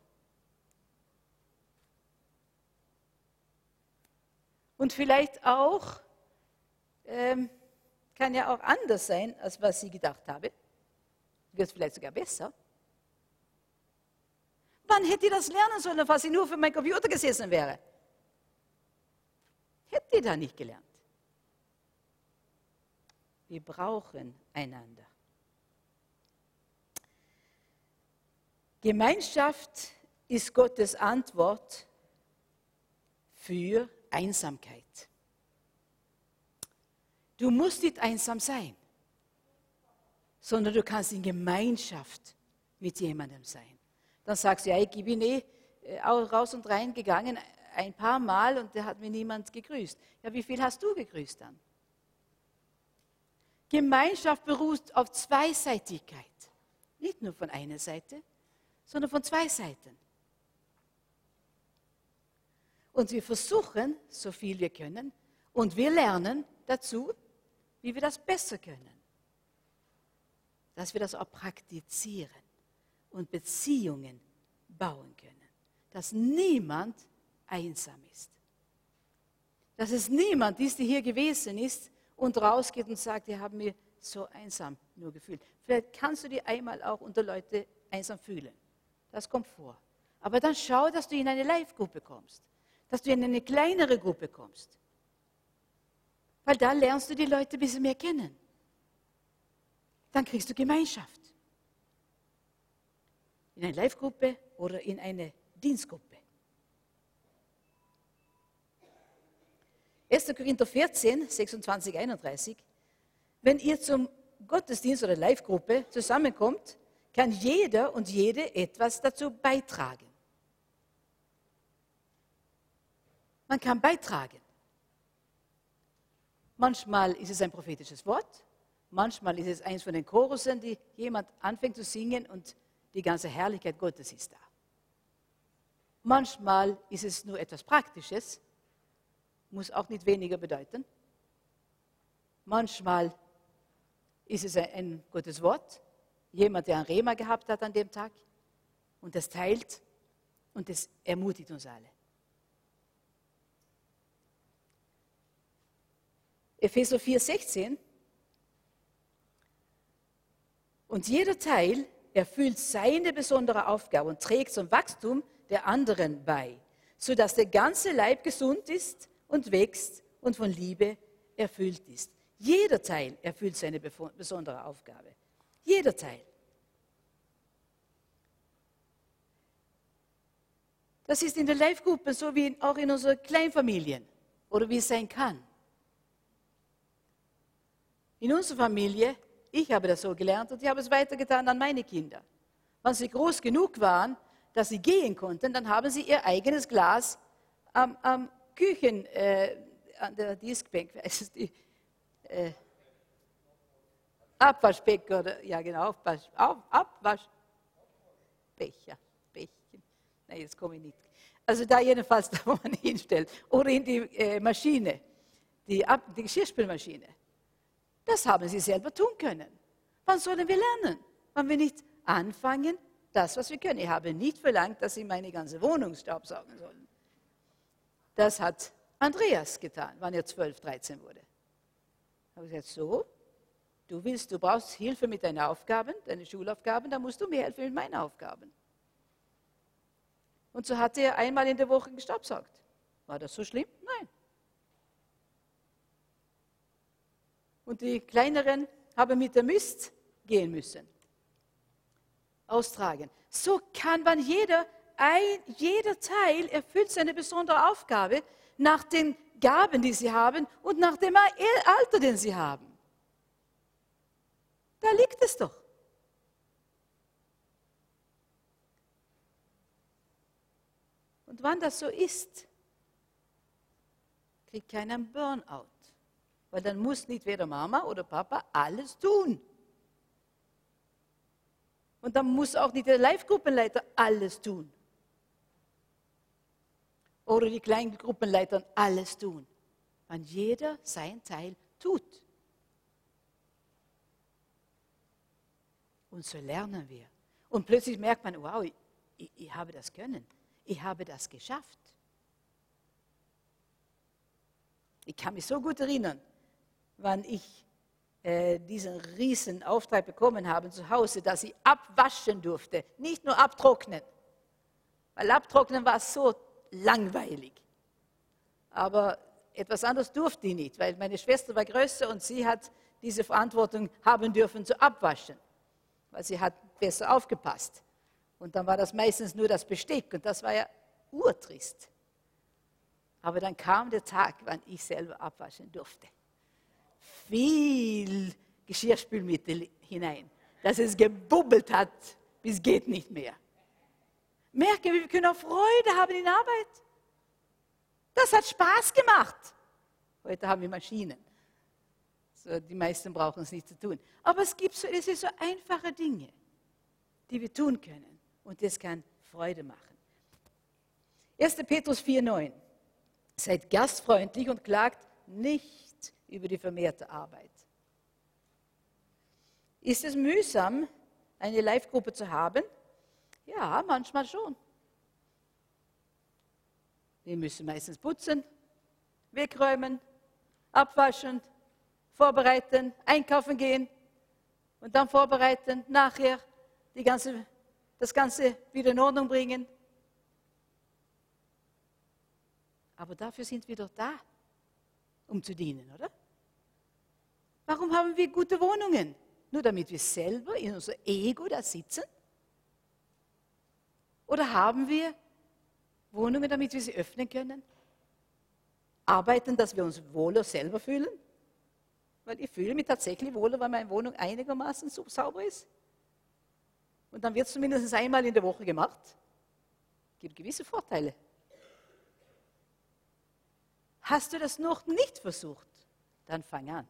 Und vielleicht auch, ähm, kann ja auch anders sein, als was ich gedacht habe. Wird vielleicht sogar besser. Wann hätte ich das lernen sollen, was ich nur für meinen Computer gesessen wäre? Hätte ich da nicht gelernt. Wir brauchen einander. Gemeinschaft ist Gottes Antwort für Einsamkeit. Du musst nicht einsam sein, sondern du kannst in Gemeinschaft mit jemandem sein. Dann sagst du, ja, ich bin eh äh, raus und rein gegangen ein paar Mal und da hat mir niemand gegrüßt. Ja, wie viel hast du gegrüßt dann? Gemeinschaft beruht auf Zweiseitigkeit. Nicht nur von einer Seite, sondern von zwei Seiten. Und wir versuchen, so viel wir können, und wir lernen dazu, wie wir das besser können. Dass wir das auch praktizieren und Beziehungen bauen können. Dass niemand einsam ist. Dass es niemand ist, der hier gewesen ist und rausgeht und sagt, ich habe mich so einsam nur gefühlt. Vielleicht kannst du dich einmal auch unter Leute einsam fühlen. Das kommt vor. Aber dann schau, dass du in eine Live-Gruppe kommst, dass du in eine kleinere Gruppe kommst. Weil da lernst du die Leute ein bisschen mehr kennen. Dann kriegst du Gemeinschaft. In eine Live-Gruppe oder in eine Dienstgruppe. 1. Korinther 14, 26, 31. Wenn ihr zum Gottesdienst oder Live-Gruppe zusammenkommt, kann jeder und jede etwas dazu beitragen. Man kann beitragen. Manchmal ist es ein prophetisches Wort, manchmal ist es eins von den Chorusen, die jemand anfängt zu singen und die ganze Herrlichkeit Gottes ist da. Manchmal ist es nur etwas Praktisches, muss auch nicht weniger bedeuten. Manchmal ist es ein, gutes Wort, jemand, der ein Rema gehabt hat an dem Tag und das teilt und das ermutigt uns alle. Epheser 4, Und jeder Teil erfüllt seine besondere Aufgabe und trägt zum Wachstum der anderen bei, sodass der ganze Leib gesund ist und wächst und von Liebe erfüllt ist. Jeder Teil erfüllt seine besondere Aufgabe. Jeder Teil. Das ist in der Live-Gruppe so wie auch in unseren Kleinfamilien oder wie es sein kann. In unserer Familie, ich habe das so gelernt und ich habe es weitergetan an meine Kinder. Wenn sie groß genug waren, dass sie gehen konnten, dann haben sie ihr eigenes Glas am, am Küchen, äh, an der Diskbank, weiß es die, äh, Abwaschbecken oder, ja genau, Abwasch, Ab, Abwaschbecher, Bächen. Nein, jetzt komme ich nicht. Also da jedenfalls, da wo man hinstellt. Oder in die äh, Maschine, die, Ab, die Geschirrspülmaschine. Das haben sie selber tun können. Wann sollen wir lernen? Wann wir nicht anfangen, das, was wir können. Ich habe nicht verlangt, dass sie meine ganze Wohnung staubsaugen sollen. Das hat Andreas getan, wann er 12, 13 wurde. Ich habe gesagt, so, du willst, du brauchst Hilfe mit deinen Aufgaben, deinen Schulaufgaben, dann musst du mir helfen mit meinen Aufgaben. Und so hat er einmal in der Woche gestaubsaugt. War das so schlimm? Nein. Und die Kleineren haben mit der Mist gehen müssen. Austragen. So kann man jeder, ein, jeder Teil erfüllt seine besondere Aufgabe nach den Gaben, die sie haben und nach dem Alter, den sie haben. Da liegt es doch. Und wann das so ist, kriegt keiner einen Burnout. Weil dann muss nicht weder Mama oder Papa alles tun. Und dann muss auch nicht der Live-Gruppenleiter alles tun. Oder die kleinen Gruppenleiter alles tun. Wenn jeder sein Teil tut. Und so lernen wir. Und plötzlich merkt man, wow, ich, ich habe das können. Ich habe das geschafft. Ich kann mich so gut erinnern, wann ich äh, diesen riesen Auftrag bekommen habe zu Hause, dass ich abwaschen durfte, nicht nur abtrocknen. Weil abtrocknen war so langweilig. Aber etwas anderes durfte ich nicht, weil meine Schwester war größer und sie hat diese Verantwortung haben dürfen zu abwaschen, weil sie hat besser aufgepasst. Und dann war das meistens nur das Besteck und das war ja urtrist. Aber dann kam der Tag, wann ich selber abwaschen durfte. Viel Geschirrspülmittel hinein, dass es gebubbelt hat, bis geht nicht mehr. Merke, wir können auch Freude haben in Arbeit. Das hat Spaß gemacht. Heute haben wir Maschinen. So, die meisten brauchen es nicht zu tun. Aber es gibt so, es ist so einfache Dinge, die wir tun können. Und das kann Freude machen. 1. Petrus 4,9. Seid gastfreundlich und klagt nicht über die vermehrte Arbeit. Ist es mühsam, eine Live-Gruppe zu haben? Ja, manchmal schon. Wir müssen meistens putzen, wegräumen, abwaschen, vorbereiten, einkaufen gehen und dann vorbereiten, nachher ganze, das Ganze wieder in Ordnung bringen. Aber dafür sind wir doch da, um zu dienen, oder? Warum haben wir gute Wohnungen? Nur damit wir selber in unser Ego da sitzen? Oder haben wir Wohnungen, damit wir sie öffnen können? Arbeiten, dass wir uns wohler selber fühlen? Weil ich fühle mich tatsächlich wohler, weil meine Wohnung einigermaßen so sauber ist. Und dann wird es zumindest einmal in der Woche gemacht. Es gibt gewisse Vorteile. Hast du das noch nicht versucht? Dann fang an.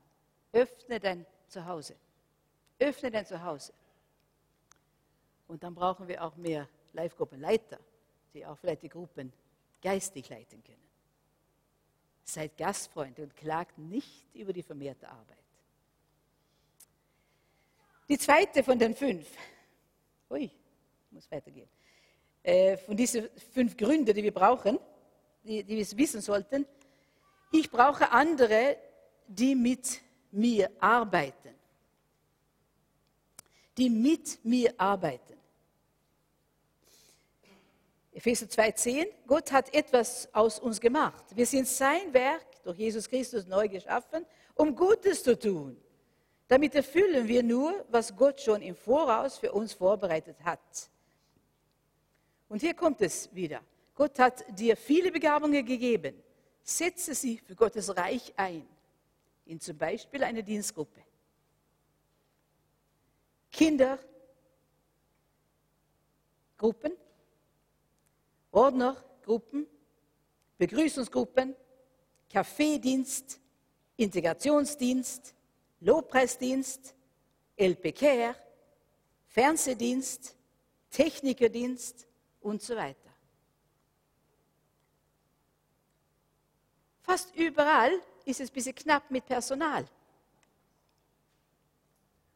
Öffne dein Zuhause. Öffne dein Zuhause. Und dann brauchen wir auch mehr Live-Gruppenleiter, die auch vielleicht die Gruppen geistig leiten können. Seid Gastfreunde und klagt nicht über die vermehrte Arbeit. Die zweite von den fünf, ui, muss weitergehen, äh, von diesen fünf Gründen, die wir brauchen, die, die wir wissen sollten, ich brauche andere, die mit mir arbeiten. Die mit mir arbeiten. Epheser 2,10, Gott hat etwas aus uns gemacht. Wir sind sein Werk durch Jesus Christus neu geschaffen, um Gutes zu tun. Damit erfüllen wir nur, was Gott schon im Voraus für uns vorbereitet hat. Und hier kommt es wieder. Gott hat dir viele Begabungen gegeben. Setze sie für Gottes Reich ein, in zum Beispiel eine Dienstgruppe. Kindergruppen, Ordnergruppen, Begrüßungsgruppen, Kaffeedienst, Integrationsdienst, Lobpreisdienst, LPCare, Fernsehdienst, Technikerdienst und so weiter. Fast überall ist es ein bisschen knapp mit Personal.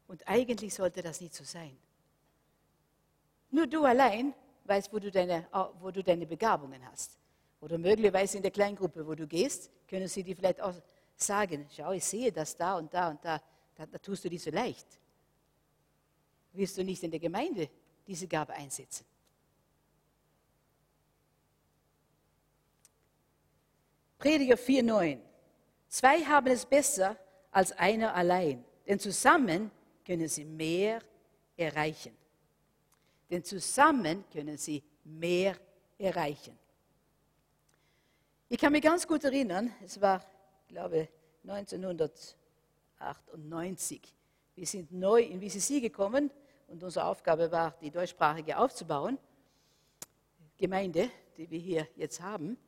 Und eigentlich sollte das nicht so sein. Nur du allein weißt, wo du deine, wo du deine Begabungen hast. Oder möglicherweise in der Kleingruppe, wo du gehst, können sie dir vielleicht auch sagen, schau, ich sehe das da und da und da, da, da tust du dich so leicht. Willst du nicht in der Gemeinde diese Gabe einsetzen? Prediger 4,9. Zwei haben es besser als einer allein, denn zusammen können sie mehr erreichen. Denn zusammen können sie mehr erreichen. Ich kann mich ganz gut erinnern, es war, glaube ich, 1998, Wir sind neu in WCC gekommen und unsere Aufgabe war, die deutschsprachige aufzubauen. Gemeinde, die wir hier jetzt haben.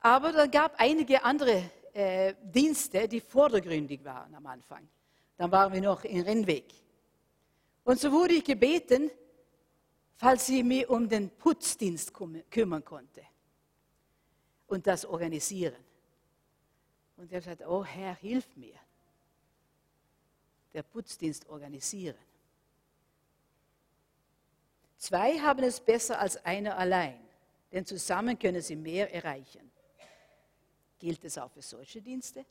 Aber dann gab einige andere äh, Dienste, die vordergründig waren am Anfang. Dann waren wir noch in Rennweg. Und so wurde ich gebeten, falls sie mich um den Putzdienst kümmern konnte und das organisieren. Und er sagt, oh Herr, hilf mir. Der Putzdienst organisieren. Zwei haben es besser als einer allein, denn zusammen können sie mehr erreichen. Gilt es auch für solche Dienste?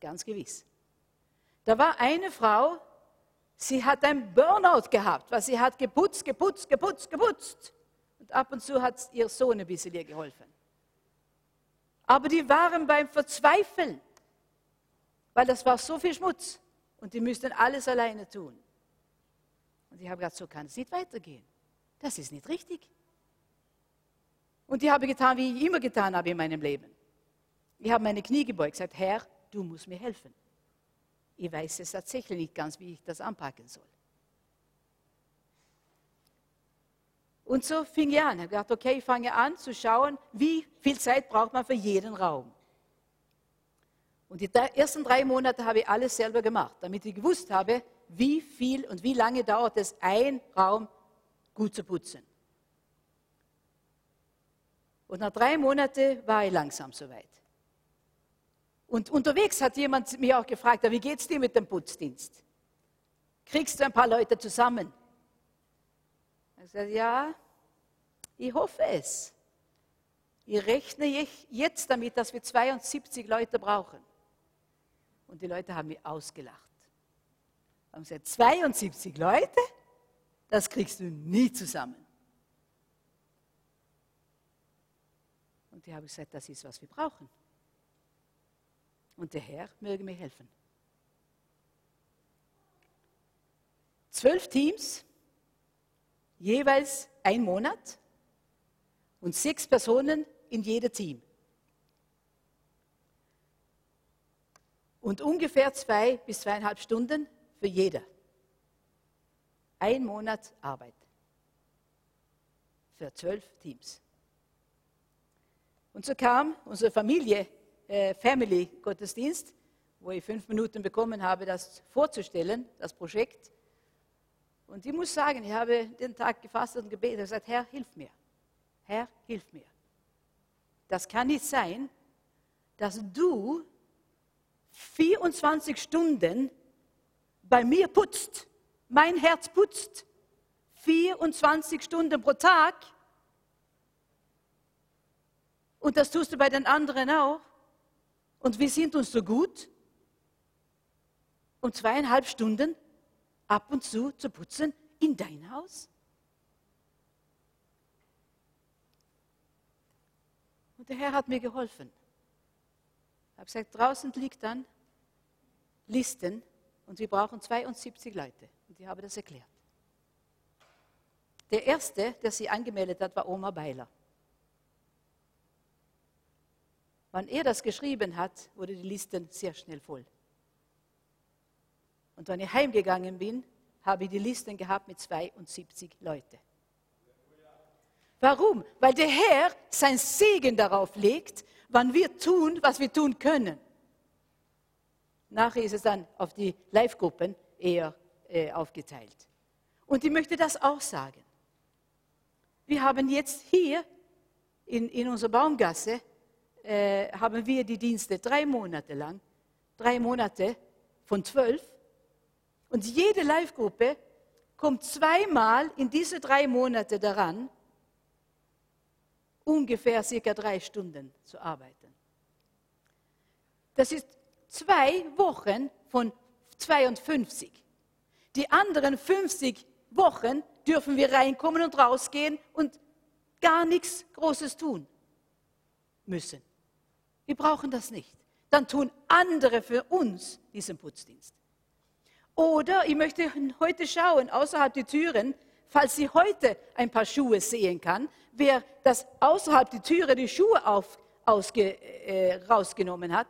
Ganz gewiss. Da war eine Frau, sie hat ein Burnout gehabt, weil sie hat geputzt, geputzt, geputzt, geputzt. Und ab und zu hat ihr Sohn ein bisschen ihr geholfen. Aber die waren beim Verzweifeln, weil das war so viel Schmutz und die müssten alles alleine tun. Und ich habe gesagt, so kann es nicht weitergehen. Das ist nicht richtig. Und ich habe getan, wie ich immer getan habe in meinem Leben. Ich habe meine Knie gebeugt, gesagt, Herr, du musst mir helfen. Ich weiß es tatsächlich nicht ganz, wie ich das anpacken soll. Und so fing ich an. Ich habe gedacht, okay, ich fange an zu schauen, wie viel Zeit braucht man für jeden Raum. Und die ersten drei Monate habe ich alles selber gemacht, damit ich gewusst habe, wie viel und wie lange dauert es, ein Raum gut zu putzen. Und nach drei Monaten war ich langsam soweit. Und unterwegs hat jemand mich auch gefragt, wie geht es dir mit dem Putzdienst? Kriegst du ein paar Leute zusammen? Ich sagte, ja, ich hoffe es. Ich rechne jetzt damit, dass wir 72 Leute brauchen. Und die Leute haben mich ausgelacht. Haben gesagt, 72 Leute? Das kriegst du nie zusammen. Und die habe gesagt, das ist, was wir brauchen. Und der Herr möge mir helfen. Zwölf Teams, jeweils ein Monat und sechs Personen in jedem Team. Und ungefähr zwei bis zweieinhalb Stunden für jeder. Ein Monat Arbeit für zwölf Teams. Und so kam unsere Familie äh, Family Gottesdienst, wo ich fünf Minuten bekommen habe, das vorzustellen, das Projekt. Und ich muss sagen, ich habe den Tag gefasst und gebetet und gesagt, Herr, hilf mir. Herr, hilf mir. Das kann nicht sein, dass du 24 Stunden bei mir putzt, mein Herz putzt, 24 Stunden pro Tag. Und das tust du bei den anderen auch. Und wir sind uns so gut, um zweieinhalb Stunden ab und zu zu putzen in dein Haus? Und der Herr hat mir geholfen. Ich habe gesagt, draußen liegt dann Listen und wir brauchen 72 Leute. Und ich habe das erklärt. Der erste, der sie angemeldet hat, war Oma Beiler. Wann er das geschrieben hat, wurde die Liste sehr schnell voll. Und wenn ich heimgegangen bin, habe ich die Listen gehabt mit 72 Leuten. Warum? Weil der Herr sein Segen darauf legt, wann wir tun, was wir tun können. Nachher ist es dann auf die Live-Gruppen eher äh, aufgeteilt. Und ich möchte das auch sagen. Wir haben jetzt hier in, in unserer Baumgasse äh, haben wir die Dienste drei Monate lang, drei Monate von zwölf. Und jede Live-Gruppe kommt zweimal in diese drei Monate daran, ungefähr circa drei Stunden zu arbeiten. Das ist zwei Wochen von 52. Die anderen 50 Wochen dürfen wir reinkommen und rausgehen und gar nichts Großes tun müssen. Wir brauchen das nicht. Dann tun andere für uns diesen Putzdienst. Oder ich möchte heute schauen, außerhalb der Türen, falls sie heute ein paar Schuhe sehen kann, wer das außerhalb der Türe die Schuhe auf, ausge, äh, rausgenommen hat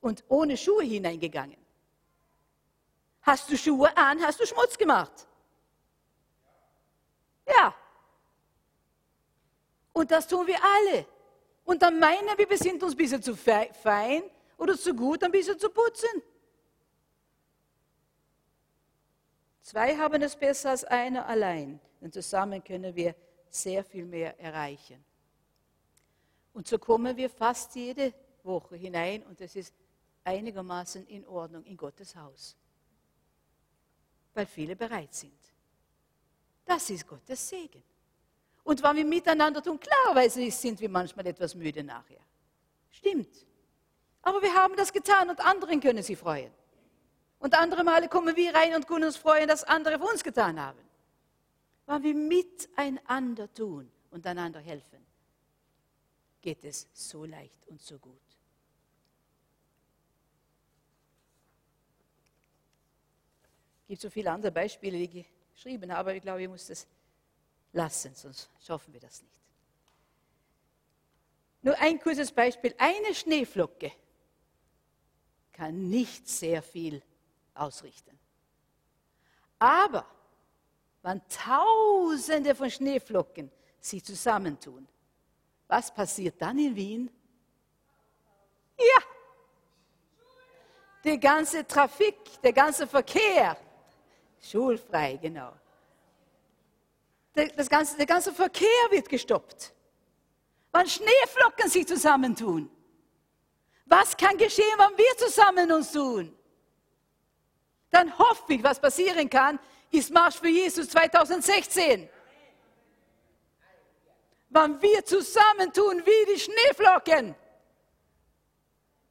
und ohne Schuhe hineingegangen. Hast du Schuhe an, hast du Schmutz gemacht. Ja. Und das tun wir alle. Und dann meinen wir, wir sind uns ein bisschen zu fein oder zu gut, ein bisschen zu putzen. Zwei haben es besser als einer allein. Denn zusammen können wir sehr viel mehr erreichen. Und so kommen wir fast jede Woche hinein und es ist einigermaßen in Ordnung in Gottes Haus. Weil viele bereit sind. Das ist Gottes Segen. Und wenn wir miteinander tun, klarerweise sind wir manchmal etwas müde nachher. Stimmt. Aber wir haben das getan und anderen können sie freuen. Und andere Male kommen wir rein und können uns freuen, dass andere für uns getan haben. Wenn wir miteinander tun und einander helfen, geht es so leicht und so gut. Es gibt so viele andere Beispiele, die ich geschrieben habe, aber ich glaube, ich muss das lassen, sonst schaffen wir das nicht. Nur ein kurzes Beispiel. Eine Schneeflocke kann nicht sehr viel ausrichten. Aber wenn Tausende von Schneeflocken sich zusammentun, was passiert dann in Wien? Ja, der ganze Trafik, der ganze Verkehr, schulfrei, genau. Das ganze, der ganze Verkehr wird gestoppt. Wenn Schneeflocken sich zusammentun, was kann geschehen, wenn wir zusammen uns tun? dann hoffe ich, was passieren kann, ist Marsch für Jesus 2016. Wenn wir zusammentun wie die Schneeflocken,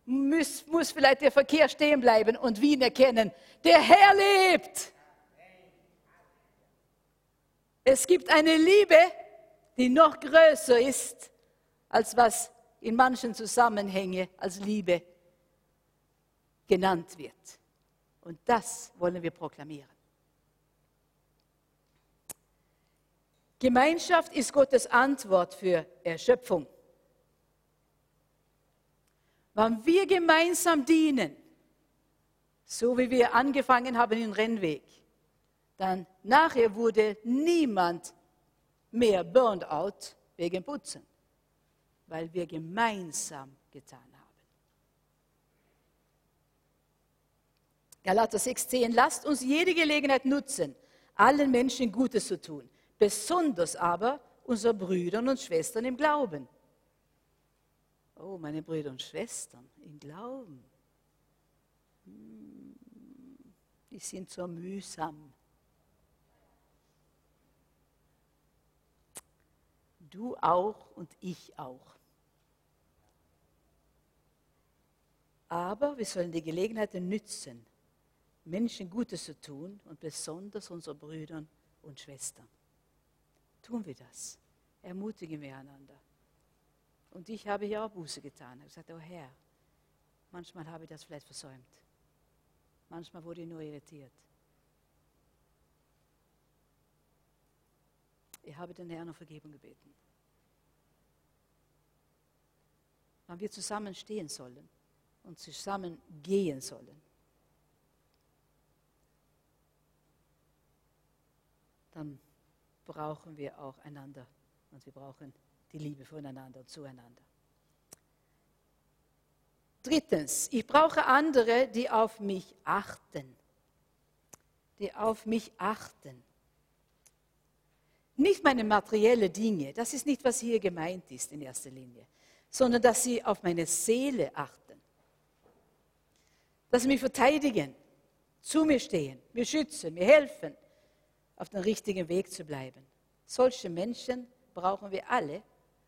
muss, muss vielleicht der Verkehr stehen bleiben und Wien erkennen, der Herr lebt. Es gibt eine Liebe, die noch größer ist, als was in manchen Zusammenhängen als Liebe genannt wird. Und das wollen wir proklamieren. Gemeinschaft ist Gottes Antwort für Erschöpfung. Wenn wir gemeinsam dienen, so wie wir angefangen haben im Rennweg, dann nachher wurde niemand mehr burned out wegen Putzen, weil wir gemeinsam getan haben. Galater 6,10, lasst uns jede Gelegenheit nutzen, allen Menschen Gutes zu tun, besonders aber unseren Brüdern und Schwestern im Glauben. Oh, meine Brüder und Schwestern im Glauben. Hm, die sind so mühsam. Du auch und ich auch. Aber wir sollen die Gelegenheiten nützen, Menschen Gutes zu tun und besonders unseren Brüdern und Schwestern. Tun wir das. Ermutigen wir einander. Und ich habe hier auch Buße getan. Ich habe gesagt, oh Herr, manchmal habe ich das vielleicht versäumt. Manchmal wurde ich nur irritiert. Ich habe den Herrn um Vergebung gebeten. Wann wir zusammen stehen sollen und zusammen gehen sollen, dann brauchen wir auch einander und wir brauchen die Liebe voneinander und zueinander. Drittens, ich brauche andere, die auf mich achten. Die auf mich achten. Nicht meine materielle Dinge, das ist nicht, was hier gemeint ist in erster Linie, sondern dass sie auf meine Seele achten. Dass sie mich verteidigen, zu mir stehen, mir schützen, mir helfen, auf dem richtigen Weg zu bleiben. Solche Menschen brauchen wir alle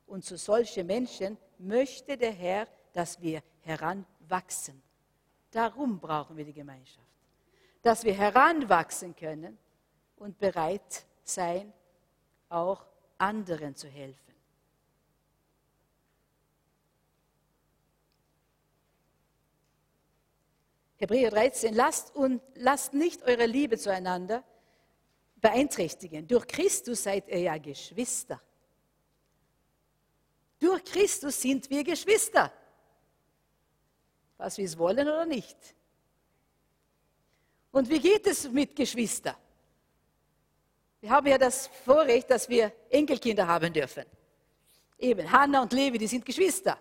und zu solchen Menschen möchte der Herr, dass wir heranwachsen. Darum brauchen wir die Gemeinschaft. Dass wir heranwachsen können und bereit sein, auch anderen zu helfen. Hebräer 13, lasst, und, lasst nicht eure Liebe zueinander beeinträchtigen. Durch Christus seid ihr ja Geschwister. Durch Christus sind wir Geschwister. Was wir es wollen oder nicht. Und wie geht es mit Geschwistern? Wir haben ja das Vorrecht, dass wir Enkelkinder haben dürfen. Eben, Hanna und Levi, die sind Geschwister.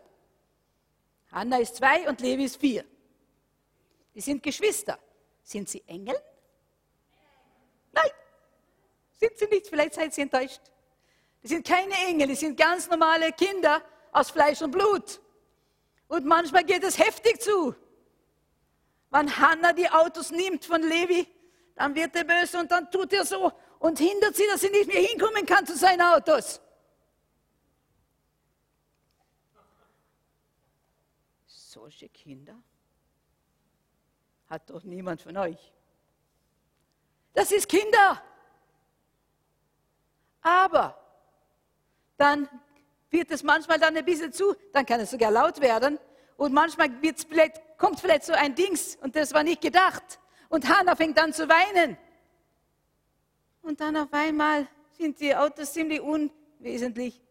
Hanna ist zwei und Levi ist vier. Die sind Geschwister. Sind sie Engel? Nein, sind sie nicht. Vielleicht seid ihr enttäuscht. Die sind keine Engel, die sind ganz normale Kinder aus Fleisch und Blut. Und manchmal geht es heftig zu. Wenn Hannah die Autos nimmt von Levi, dann wird er böse und dann tut er so und hindert sie, dass sie nicht mehr hinkommen kann zu seinen Autos. Solche Kinder hat doch niemand von euch. Das ist Kinder. Aber dann wird es manchmal dann ein bisschen zu, dann kann es sogar laut werden. Und manchmal vielleicht, kommt vielleicht so ein Dings und das war nicht gedacht. Und Hannah fängt an zu weinen. Und dann auf einmal sind die Autos ziemlich unwesentlich.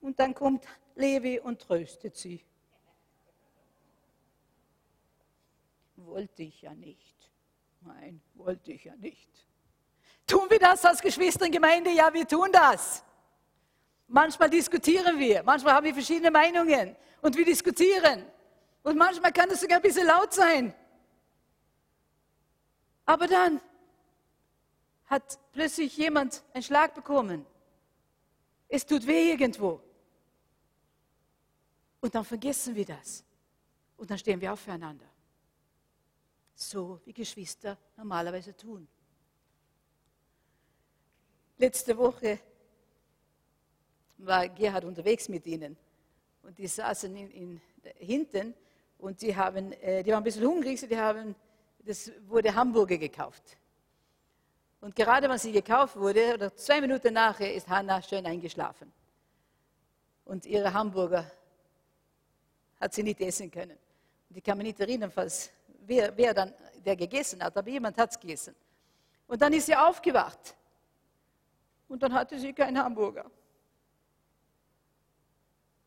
Und dann kommt Levi und tröstet sie. Wollte ich ja nicht. Nein, wollte ich ja nicht. Tun wir das als Geschwistergemeinde? Ja, wir tun das. Manchmal diskutieren wir, manchmal haben wir verschiedene Meinungen und wir diskutieren. Und manchmal kann es sogar ein bisschen laut sein. Aber dann hat plötzlich jemand einen Schlag bekommen. Es tut weh irgendwo. Und dann vergessen wir das. Und dann stehen wir auch füreinander. So wie Geschwister normalerweise tun. Letzte Woche war Gerhard unterwegs mit ihnen. Und die saßen in, in, hinten und die, haben, äh, die waren ein bisschen hungrig, so die haben, das wurde Hamburger gekauft. Und gerade wenn sie gekauft wurde, oder zwei Minuten nachher, ist Hanna schön eingeschlafen. Und ihre Hamburger hat sie nicht essen können. Und ich kann mich nicht erinnern, falls, wer, wer dann der gegessen hat, aber jemand hat es gegessen. Und dann ist sie aufgewacht. Und dann hatte sie keinen Hamburger.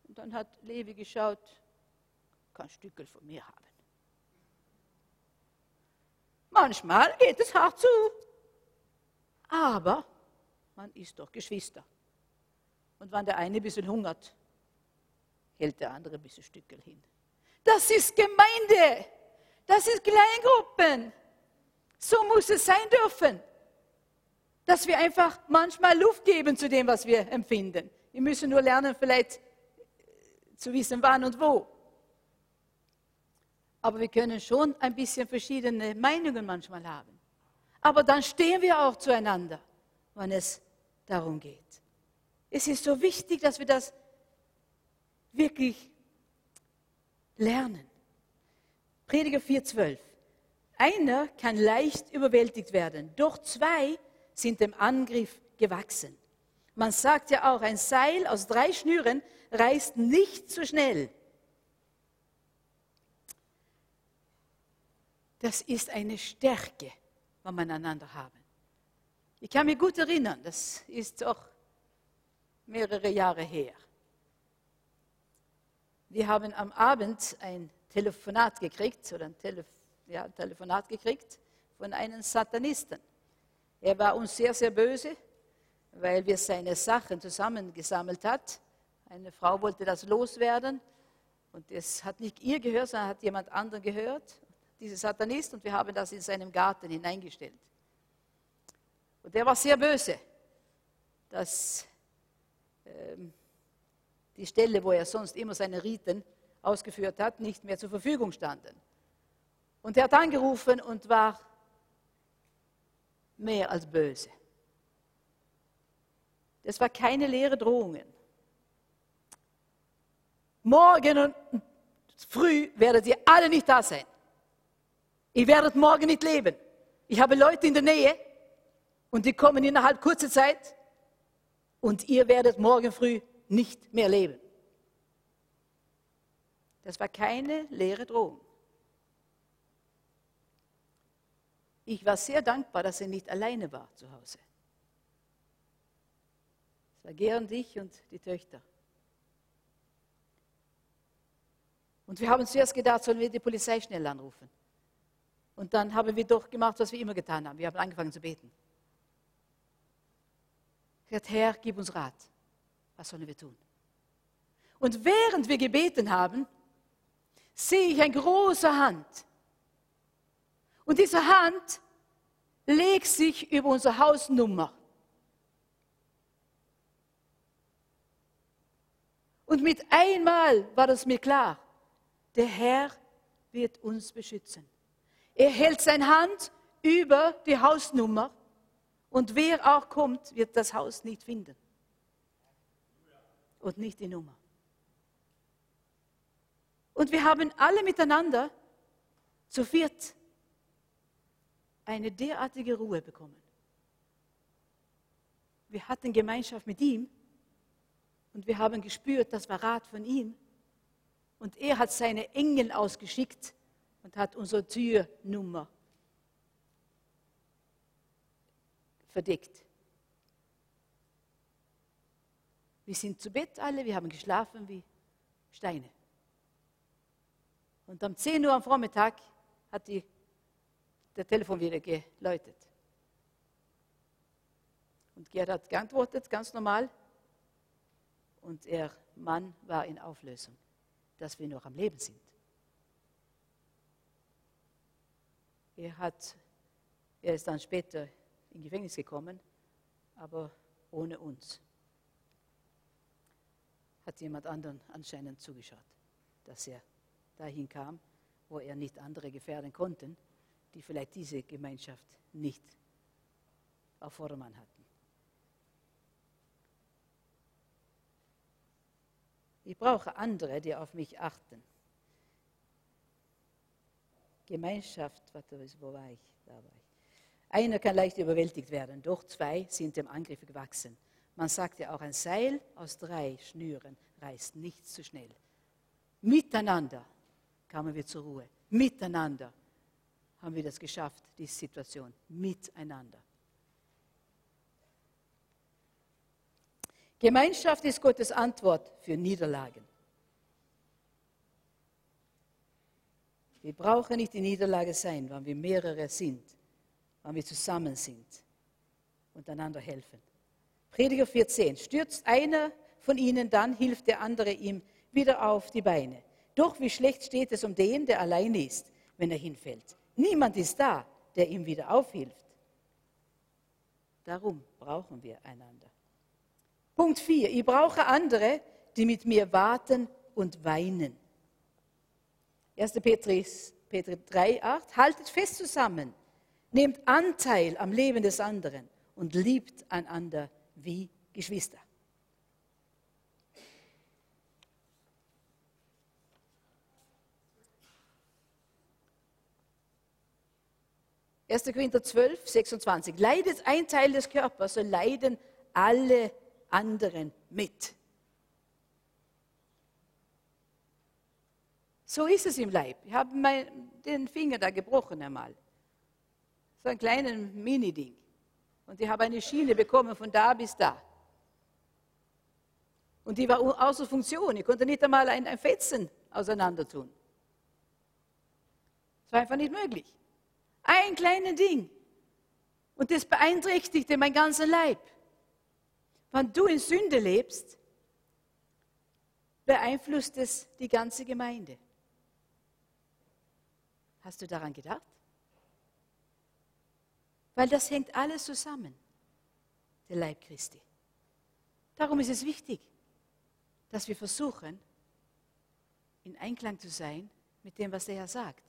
Und dann hat Levi geschaut, kann ein Stückel von mir haben. Manchmal geht es hart zu, aber man ist doch Geschwister. Und wenn der eine ein bisschen hungert, hält der andere ein bisschen Stückel hin. Das ist Gemeinde. Das ist Kleingruppen. So muss es sein dürfen. Dass wir einfach manchmal Luft geben zu dem, was wir empfinden. Wir müssen nur lernen, vielleicht zu wissen, wann und wo. Aber wir können schon ein bisschen verschiedene Meinungen manchmal haben. Aber dann stehen wir auch zueinander, wenn es darum geht. Es ist so wichtig, dass wir das wirklich lernen. Prediger 4,12. Einer kann leicht überwältigt werden, doch zwei sind dem Angriff gewachsen. Man sagt ja auch, ein Seil aus drei Schnüren reißt nicht so schnell. Das ist eine Stärke, wenn wir einander haben. Ich kann mich gut erinnern, das ist auch mehrere Jahre her. Wir haben am Abend ein Telefonat gekriegt, oder ein Telef ja, Telefonat gekriegt von einem Satanisten. Er war uns sehr, sehr böse, weil wir seine Sachen zusammengesammelt hat. Eine Frau wollte das loswerden und es hat nicht ihr gehört, sondern hat jemand anderen gehört, dieser Satanist, und wir haben das in seinem Garten hineingestellt. Und er war sehr böse, dass ähm, die Stelle, wo er sonst immer seine Riten ausgeführt hat, nicht mehr zur Verfügung standen. Und er hat angerufen und war mehr als böse. Das war keine leere Drohungen. Morgen und früh werdet ihr alle nicht da sein. Ihr werdet morgen nicht leben. Ich habe Leute in der Nähe und die kommen innerhalb kurzer Zeit und ihr werdet morgen früh nicht mehr leben. Das war keine leere Drohung. Ich war sehr dankbar, dass er nicht alleine war zu Hause. Es war Gerhard, ich und die Töchter. Und wir haben zuerst gedacht, sollen wir die Polizei schnell anrufen. Und dann haben wir doch gemacht, was wir immer getan haben. Wir haben angefangen zu beten. Gesagt, Herr, gib uns Rat. Was sollen wir tun? Und während wir gebeten haben, sehe ich eine große Hand. Und diese Hand legt sich über unsere Hausnummer. Und mit einmal war das mir klar, der Herr wird uns beschützen. Er hält seine Hand über die Hausnummer und wer auch kommt, wird das Haus nicht finden. Und nicht die Nummer. Und wir haben alle miteinander zu viert eine derartige Ruhe bekommen. Wir hatten Gemeinschaft mit ihm und wir haben gespürt, das war Rat von ihm. Und er hat seine Engel ausgeschickt und hat unsere Türnummer verdeckt. Wir sind zu Bett alle, wir haben geschlafen wie Steine. Und um 10 Uhr am Vormittag hat die, der Telefon wieder geläutet. Und Gerd hat geantwortet, ganz normal. Und ihr Mann war in Auflösung, dass wir noch am Leben sind. Er, hat, er ist dann später in Gefängnis gekommen, aber ohne uns. Hat jemand anderen anscheinend zugeschaut, dass er dahin kam, wo er nicht andere gefährden konnte, die vielleicht diese Gemeinschaft nicht auf Vordermann hatten. Ich brauche andere, die auf mich achten. Gemeinschaft, wo war ich? Da war ich. Einer kann leicht überwältigt werden, doch zwei sind dem Angriff gewachsen. Man sagt ja auch, ein Seil aus drei Schnüren reißt nicht zu schnell. Miteinander kamen wir zur Ruhe. Miteinander haben wir das geschafft, diese Situation. Miteinander. Gemeinschaft ist Gottes Antwort für Niederlagen. Wir brauchen nicht die Niederlage sein, wenn wir mehrere sind, wenn wir zusammen sind und einander helfen. Prediger 14. Stürzt einer von ihnen, dann hilft der andere ihm wieder auf die Beine. Doch wie schlecht steht es um den, der allein ist, wenn er hinfällt. Niemand ist da, der ihm wieder aufhilft. Darum brauchen wir einander. Punkt 4. Ich brauche andere, die mit mir warten und weinen. 1. Petrus, Petrus 3, 8. Haltet fest zusammen, nehmt Anteil am Leben des anderen und liebt einander wie Geschwister. 1. Korinther 12, 26. Leidet ein Teil des Körpers, so leiden alle anderen mit. So ist es im Leib. Ich habe den Finger da gebrochen einmal. So ein kleines Mini-Ding. Und ich habe eine Schiene bekommen von da bis da. Und die war außer Funktion. Ich konnte nicht einmal ein, ein Fetzen auseinander tun. Das war einfach nicht möglich. Ein kleines Ding. Und das beeinträchtigte mein ganzen Leib. Wenn du in Sünde lebst, beeinflusst es die ganze Gemeinde. Hast du daran gedacht? Weil das hängt alles zusammen, der Leib Christi. Darum ist es wichtig, dass wir versuchen, in Einklang zu sein mit dem, was der Herr sagt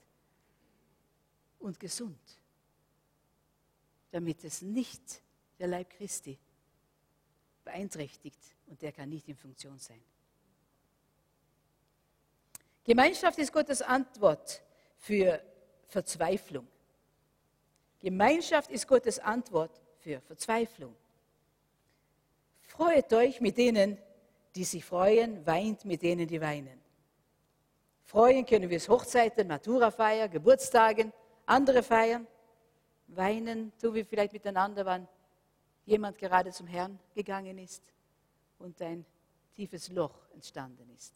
und gesund, damit es nicht der Leib Christi beeinträchtigt und der kann nicht in Funktion sein. Gemeinschaft ist Gottes Antwort für Verzweiflung. Gemeinschaft ist Gottes Antwort für Verzweiflung. Freut euch mit denen, die sich freuen, weint mit denen, die weinen. Freuen können wir es Hochzeiten, Maturafeier, Geburtstagen, andere feiern, weinen, tun wir vielleicht miteinander, wenn jemand gerade zum Herrn gegangen ist und ein tiefes Loch entstanden ist.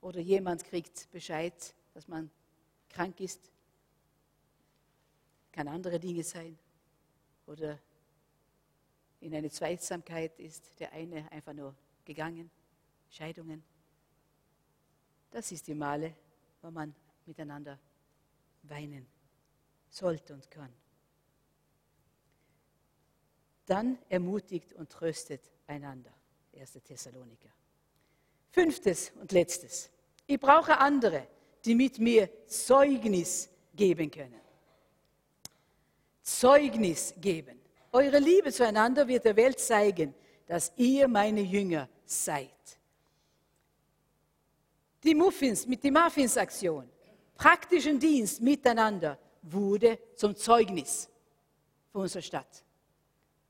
Oder jemand kriegt Bescheid, dass man krank ist. kann andere Dinge sein. Oder in eine Zweisamkeit ist der eine einfach nur gegangen, Scheidungen. Das ist die Male, wo man miteinander weinen sollte und kann. Dann ermutigt und tröstet einander. 1. Thessaloniker. Fünftes und letztes. Ich brauche andere, die mit mir Zeugnis geben können. Zeugnis geben. Eure Liebe zueinander wird der Welt zeigen, dass ihr meine Jünger seid. Die Muffins mit der Muffins-Aktion, praktischen Dienst miteinander, wurde zum Zeugnis für unsere Stadt.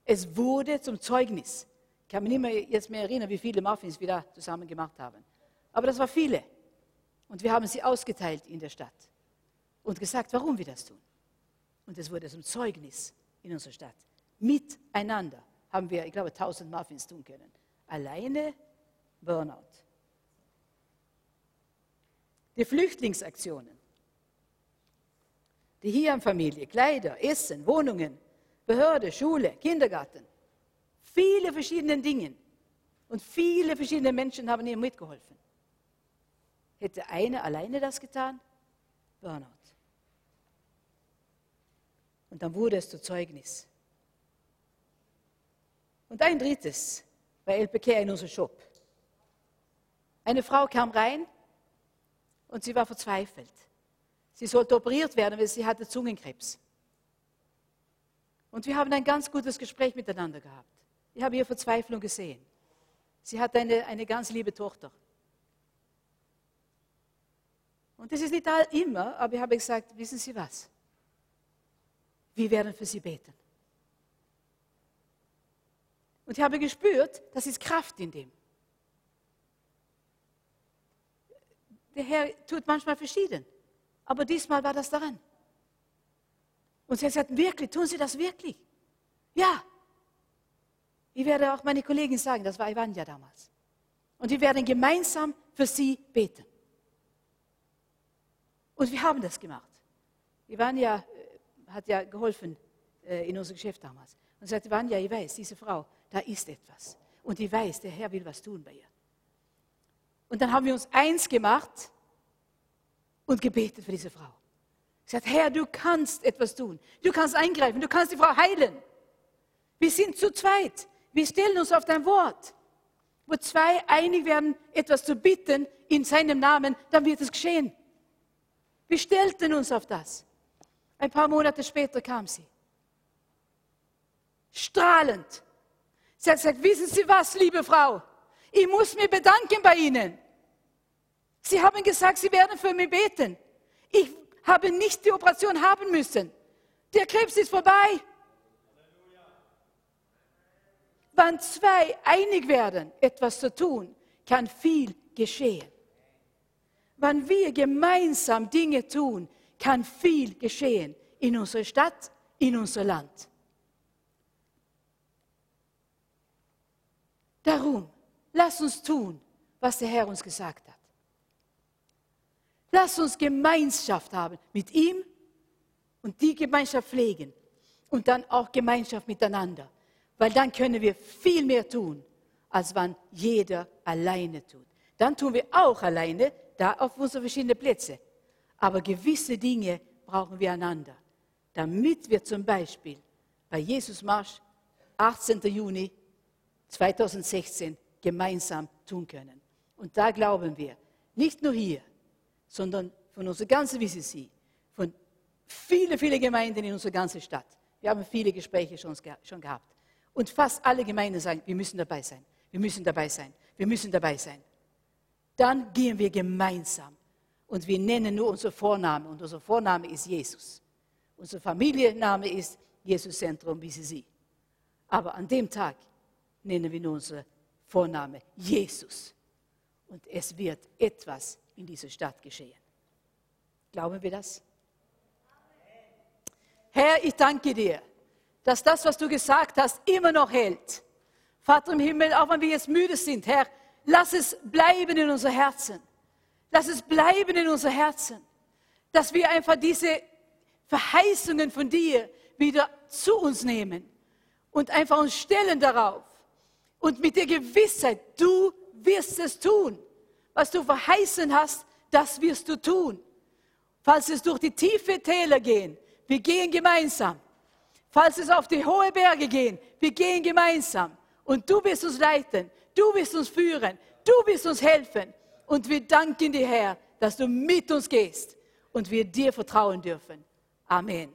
Es wurde zum Zeugnis. Ich kann mich nicht mehr jetzt mehr erinnern, wie viele Muffins wir da zusammen gemacht haben. Aber das war viele. Und wir haben sie ausgeteilt in der Stadt und gesagt, warum wir das tun. Und es wurde zum Zeugnis in unserer Stadt. Miteinander haben wir, ich glaube, 1000 Muffins tun können. Alleine Burnout. Die Flüchtlingsaktionen. Die Hirn-Familie, Kleider, Essen, Wohnungen, Behörde, Schule, Kindergarten. Viele verschiedene Dinge. Und viele verschiedene Menschen haben ihr mitgeholfen. Hätte einer alleine das getan? Burnout. Und dann wurde es zu Zeugnis. Und ein drittes bei LPK in unserem Shop. Eine Frau kam rein und sie war verzweifelt. Sie sollte operiert werden, weil sie hatte Zungenkrebs. Und wir haben ein ganz gutes Gespräch miteinander gehabt. Ich habe ihre Verzweiflung gesehen. Sie hat eine, eine ganz liebe Tochter. Und das ist nicht immer, aber ich habe gesagt, wissen Sie was? Wir werden für Sie beten. Und ich habe gespürt, das ist Kraft in dem. Der Herr tut manchmal verschieden, aber diesmal war das daran. Und sie hat gesagt, wirklich, tun Sie das wirklich? Ja. Ich werde auch meine Kollegin sagen, das war Ivanja damals. Und wir werden gemeinsam für sie beten. Und wir haben das gemacht. Ivanja äh, hat ja geholfen äh, in unserem Geschäft damals. Und sagte, Ivanja, ich weiß, diese Frau, da ist etwas. Und ich weiß, der Herr will was tun bei ihr. Und dann haben wir uns eins gemacht und gebetet für diese Frau. Ich sagte, Herr, du kannst etwas tun. Du kannst eingreifen. Du kannst die Frau heilen. Wir sind zu zweit. Wir stellen uns auf dein Wort. Wo zwei einig werden, etwas zu bitten in seinem Namen, dann wird es geschehen. Wir stellten uns auf das. Ein paar Monate später kam sie. Strahlend. Sie hat gesagt, wissen Sie was, liebe Frau? Ich muss mich bedanken bei Ihnen. Sie haben gesagt, Sie werden für mich beten. Ich habe nicht die Operation haben müssen. Der Krebs ist vorbei. Wenn zwei einig werden, etwas zu tun, kann viel geschehen. Wenn wir gemeinsam Dinge tun, kann viel geschehen in unserer Stadt, in unser Land. Darum, lass uns tun, was der Herr uns gesagt hat. Lass uns Gemeinschaft haben mit ihm und die Gemeinschaft pflegen und dann auch Gemeinschaft miteinander, weil dann können wir viel mehr tun, als wenn jeder alleine tut. Dann tun wir auch alleine, da auf unsere verschiedenen Plätze. Aber gewisse Dinge brauchen wir einander, damit wir zum Beispiel bei Jesus Marsch 18. Juni 2016 gemeinsam tun können. Und da glauben wir, nicht nur hier, sondern von unserer ganzen VCC, von vielen, vielen Gemeinden in unserer ganzen Stadt. Wir haben viele Gespräche schon, schon gehabt. Und fast alle Gemeinden sagen, wir müssen dabei sein, wir müssen dabei sein, wir müssen dabei sein. Dann gehen wir gemeinsam und wir nennen nur unser Vorname und unser Vorname ist Jesus. Unser Familienname ist Jesus Zentrum BCC. Aber an dem Tag nennen wir nur unser Vorname Jesus. Und es wird etwas in dieser Stadt geschehen. Glauben wir das? Herr, ich danke dir, dass das, was du gesagt hast, immer noch hält. Vater im Himmel, auch wenn wir jetzt müde sind, Herr, lass es bleiben in unser Herzen. Lass es bleiben in unser Herzen, dass wir einfach diese Verheißungen von dir wieder zu uns nehmen und einfach uns stellen darauf. Und mit der Gewissheit, du wirst es tun. Was du verheißen hast, das wirst du tun. Falls es durch die tiefe Täler gehen, wir gehen gemeinsam. Falls es auf die hohe Berge gehen, wir gehen gemeinsam. Und du wirst uns leiten, du wirst uns führen, du wirst uns helfen. Und wir danken dir, Herr, dass du mit uns gehst und wir dir vertrauen dürfen. Amen.